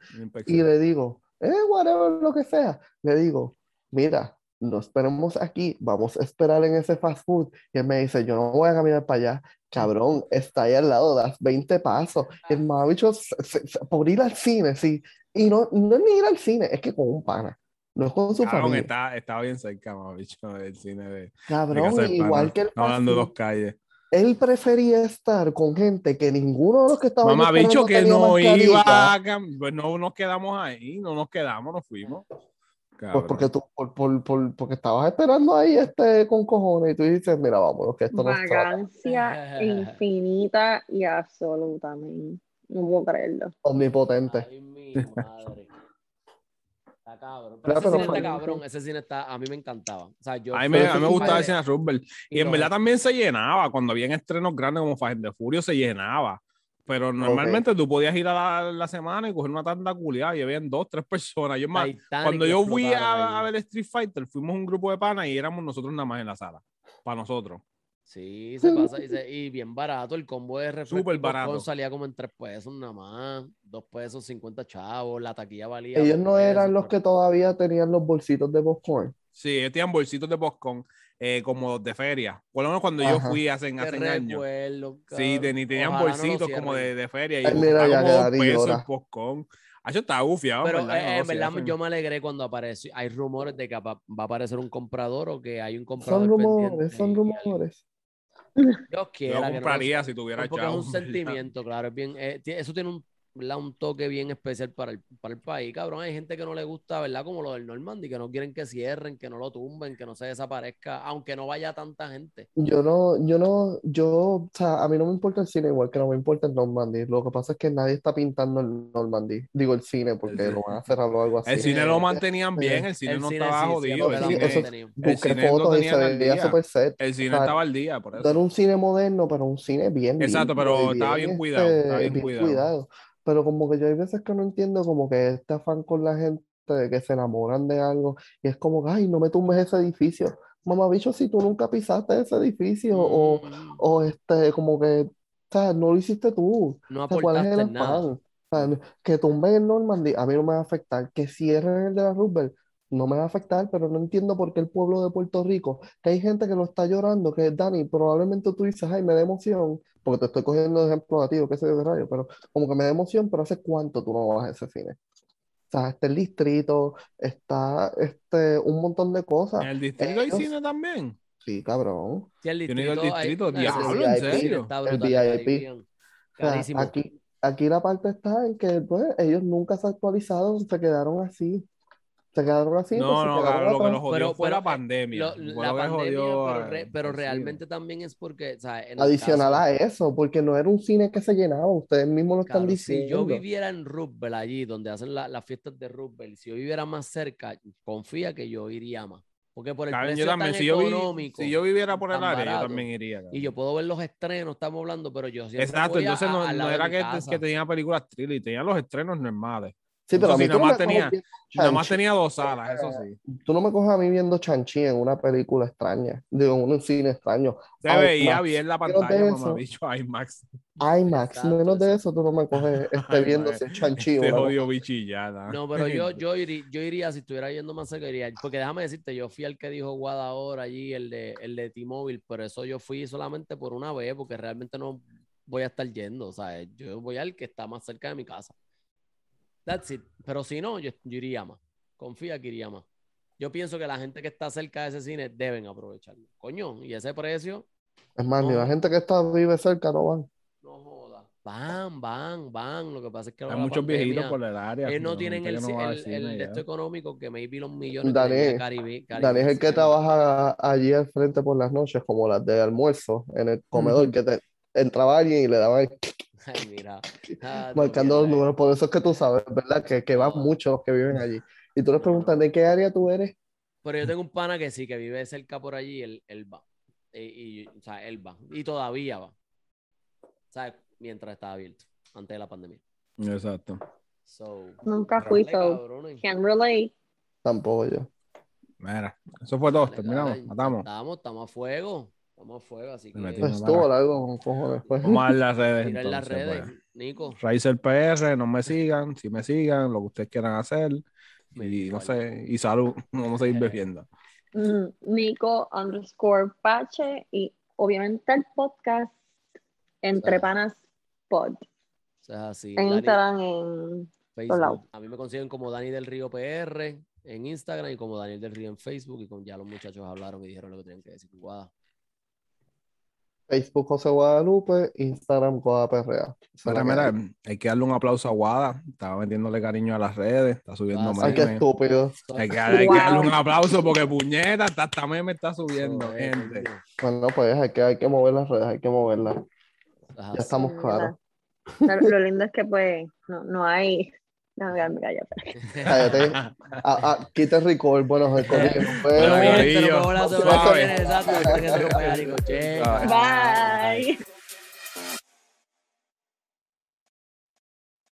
Y le digo, eh, whatever, lo que sea. Le digo, mira, no esperemos aquí, vamos a esperar en ese fast food. Y él me dice, yo no voy a caminar para allá. Cabrón, está ahí al lado, das 20 pasos. Y el mamabicho, se- se- se- por ir al cine, sí. Y no, no es ni ir al cine, es que con un pana. No es con su Cabrón, familia. está, está bien cerca, bicho, del cine de, Cabrón, igual que el No hablando dos calles. él prefería estar con gente que ninguno de los que estaban Mamá, bicho, que no mascarilla. iba Pues no nos quedamos ahí, no nos quedamos, nos fuimos. Pues porque tú, por, por- por- porque estabas esperando ahí este con cojones y tú dices, mira, vámonos, que esto no está. Vagancia infinita y absolutamente. No puedo creerlo. Omnipotente. Ay, mi madre. Está cabrón. Pero ese cine está cabrón. Ese cine está. A mí me encantaba. O sea, yo. A mí me, a mí me gustaba el cine Rubber. Y y en verdad también se llenaba. Cuando habían estrenos grandes como Fast and the Furious, se llenaba. Pero normalmente tú podías ir a la, la semana y coger una tanda culiada y habían dos, tres personas. Yo más, cuando yo fui a, a ver Street Fighter, fuimos un grupo de panas y éramos nosotros nada más en la sala. Para nosotros. Sí, se pasa. Y, se- y bien barato. El combo de refresco Súper barato. salía como en 3 pesos nada más. 2 pesos, 50 chavos. La taquilla valía. Ellos dos no eran los pero- que todavía tenían los bolsitos de popcorn. Sí, ellos tenían bolsitos de popcorn eh, como de feria. Por lo menos cuando yo fui hace, Qué hace años. Sí, ten- y tenían Ojalá no lo bolsitos como de, de feria. Y Ay, mira, ya como dos quedaría pesos el llora. popcorn. Ah, yo estaba bufiado, Pero en verdad, eh, no en verdad yo me alegré cuando apareció. Hay rumores de que va va a aparecer un comprador o que hay un comprador Son rumores, pendiente son rumores. Yo no compraría sea. si tuviera porque es chavo, un sentimiento, claro. Es bien, eh, eso tiene un, ¿verdad? un toque bien especial para el, para el país, cabrón. Hay gente que no le gusta, ¿verdad? Como lo del Normandy, que no quieren que cierren, que no lo tumben, que no se desaparezca, aunque no vaya tanta gente. Yo no, yo no, yo, o sea, a mí no me importa el cine igual que no me importa el Normandy. Lo que pasa es que nadie está pintando el Normandy. Digo el cine, porque El lo van a cerrar o algo El así. cine lo mantenían bien, el cine El no cine estaba sí, jodido. el sí, cine, el Busqué cine lo fotos y se tenían al veía día. super set. el cine O sea, estaba al día, por No eso. era un cine moderno, pero un cine bien Exacto, pero estaba bien cuidado, este, estaba bien cuidado. Pero como que yo hay veces que no entiendo como que este afán con la gente de que se enamoran de algo y es como, ay, no me tumbes ese edificio. Mamá, bicho, si tú nunca pisaste ese edificio o, Mm, o este, como que, o sea, no lo hiciste tú. no O sea, ¿cuál es el afán? O sea, que tumben el Normandy, a mí no me va a afectar. Que cierren el de la Roosevelt, no me va a afectar, pero no entiendo por qué el pueblo de Puerto Rico, que hay gente que lo está llorando, que Dani, probablemente tú dices, ay, me da emoción, porque te estoy cogiendo de ejemplo a ti, o qué sé yo de rayo, pero como que me da emoción, pero ¿hace cuánto tú no vas a ese cine? O sea, está el distrito, está este, un montón de cosas. En el distrito hay ellos- cine también. Sí, cabrón. Sí, el Yo no ido al distrito, hay- distrito, diablo, ¿en serio? El VIP. O sea, aquí, aquí la parte está en que pues, ellos nunca se actualizaron, se quedaron así. Se quedaron así, pues, No, se no, cabrón, lo que los jodió Pero- fue pero, la eh, pandemia. Lo- Fue la lo que pandemia, jodió pero, a- re- realmente también es porque, o sea, en el Adicional caso- a eso, porque no era un cine que se llenaba, ustedes mismos lo están Claro, si yo diciendo. viviera en Roosevelt, allí donde hacen la- las fiestas de Roosevelt, si yo viviera más cerca, confía que yo iría más. Porque por el Cabrón, precio yo también, tan si yo, vi- económico si yo viviera por el área, yo también iría. y yo puedo ver los estrenos, estamos hablando, pero yo siempre Exacto, a- entonces a- no, al no era que, que tenía películas thriller, tenía los estrenos normales. Sí, pero Eso a mí sí, tú no, nada más me tenía- coges viendo Nada más Shang-Chi. tenía dos salas, eso sí. Tú no me coges a mí viendo Chanchi en una película extraña, digo, en un cine extraño. Se IMAX. veía bien la Menos de pantalla, eso. mamá, bicho IMAX. IMAX, Exacto, menos de eso tú no me coges este, sin Chanchi. Este jodido bichillada. No, pero yo, yo, iría, yo iría, si estuviera yendo más cerca, iría. Porque déjame decirte, yo fui al que dijo Guada ahora allí, el de, el de T-Mobile, pero eso yo fui solamente por una vez, porque realmente no voy a estar yendo. O sea, yo voy al que está más cerca de mi casa. That's it. Pero si no, yo, yo iría más. Confía que iría más. Yo pienso que la gente que está cerca de ese cine deben aprovecharlo. Coño, y ese precio, Es más, ni No. la gente que está vive cerca no van. no joda. Van, van, van. Lo que pasa es que Hay muchos pandemia- viejitos por el área. ellos no tienen el, no el, el de ya. esto económico que maybe los millones Dani, tiene Caribe, Dani es el que Caribe- trabaja allí al frente por las noches, como las de almuerzo, en el comedor, Ujú. que te, entraba alguien y le daban el Ay, mira. Ah, marcando los mira, números. Por eso es que tú sabes, ¿verdad? Que, que van muchos los que viven allí. Y tú les preguntas, ¿de qué área tú eres? Pero yo tengo un pana que sí, que vive cerca por allí, él, él va. Y, y, o sea, él va. Y todavía va. ¿Sabes? Mientras estaba abierto, antes de la pandemia. Exacto. So, Nunca fui, so cabrones. can't relate. Tampoco yo. Mira, eso fue todo. Terminamos. Matamos. Estamos, estamos a fuego. Estamos a fuego, así que estuvo largo con cojones. Pues. Vamos a las redes. tira en las entonces, redes, pues. Nico. Razer PR, no me sigan, si me sigan, lo que ustedes quieran hacer. Y no sé, y salud, vamos a seguir bebiendo. Mm, Nico underscore Pache y obviamente el podcast Entre. Panas Pod. O sea, así. En Dani- Instagram, en Facebook. A mí me consiguen como Dani del Río PR en Instagram y como Daniel del Río en Facebook. Y con, ya los muchachos hablaron y dijeron lo que tenían que decir. Guada. Facebook José Guadalupe, Instagram es la Mira, mira, hay. que darle un aplauso a Guada. Estaba metiéndole cariño a las redes, está subiendo Ah, Ay, qué memes. estúpido. Hay que, hay que Wow. darle un aplauso porque puñeta, hasta, hasta meme está subiendo, gente. Bueno, pues hay que, hay que mover las redes, hay que moverlas. Ajá, Ya estamos claros. Lo, lo lindo es que pues no, no hay. No, quedarme callada. Cállate. Ah, ah, quita el record. Bueno, el record. Bueno, Bueno, mi gente, Corillo, nos vemos la semana que suave. viene, exacto, después que se rompa el ricochet. Suave. Bye.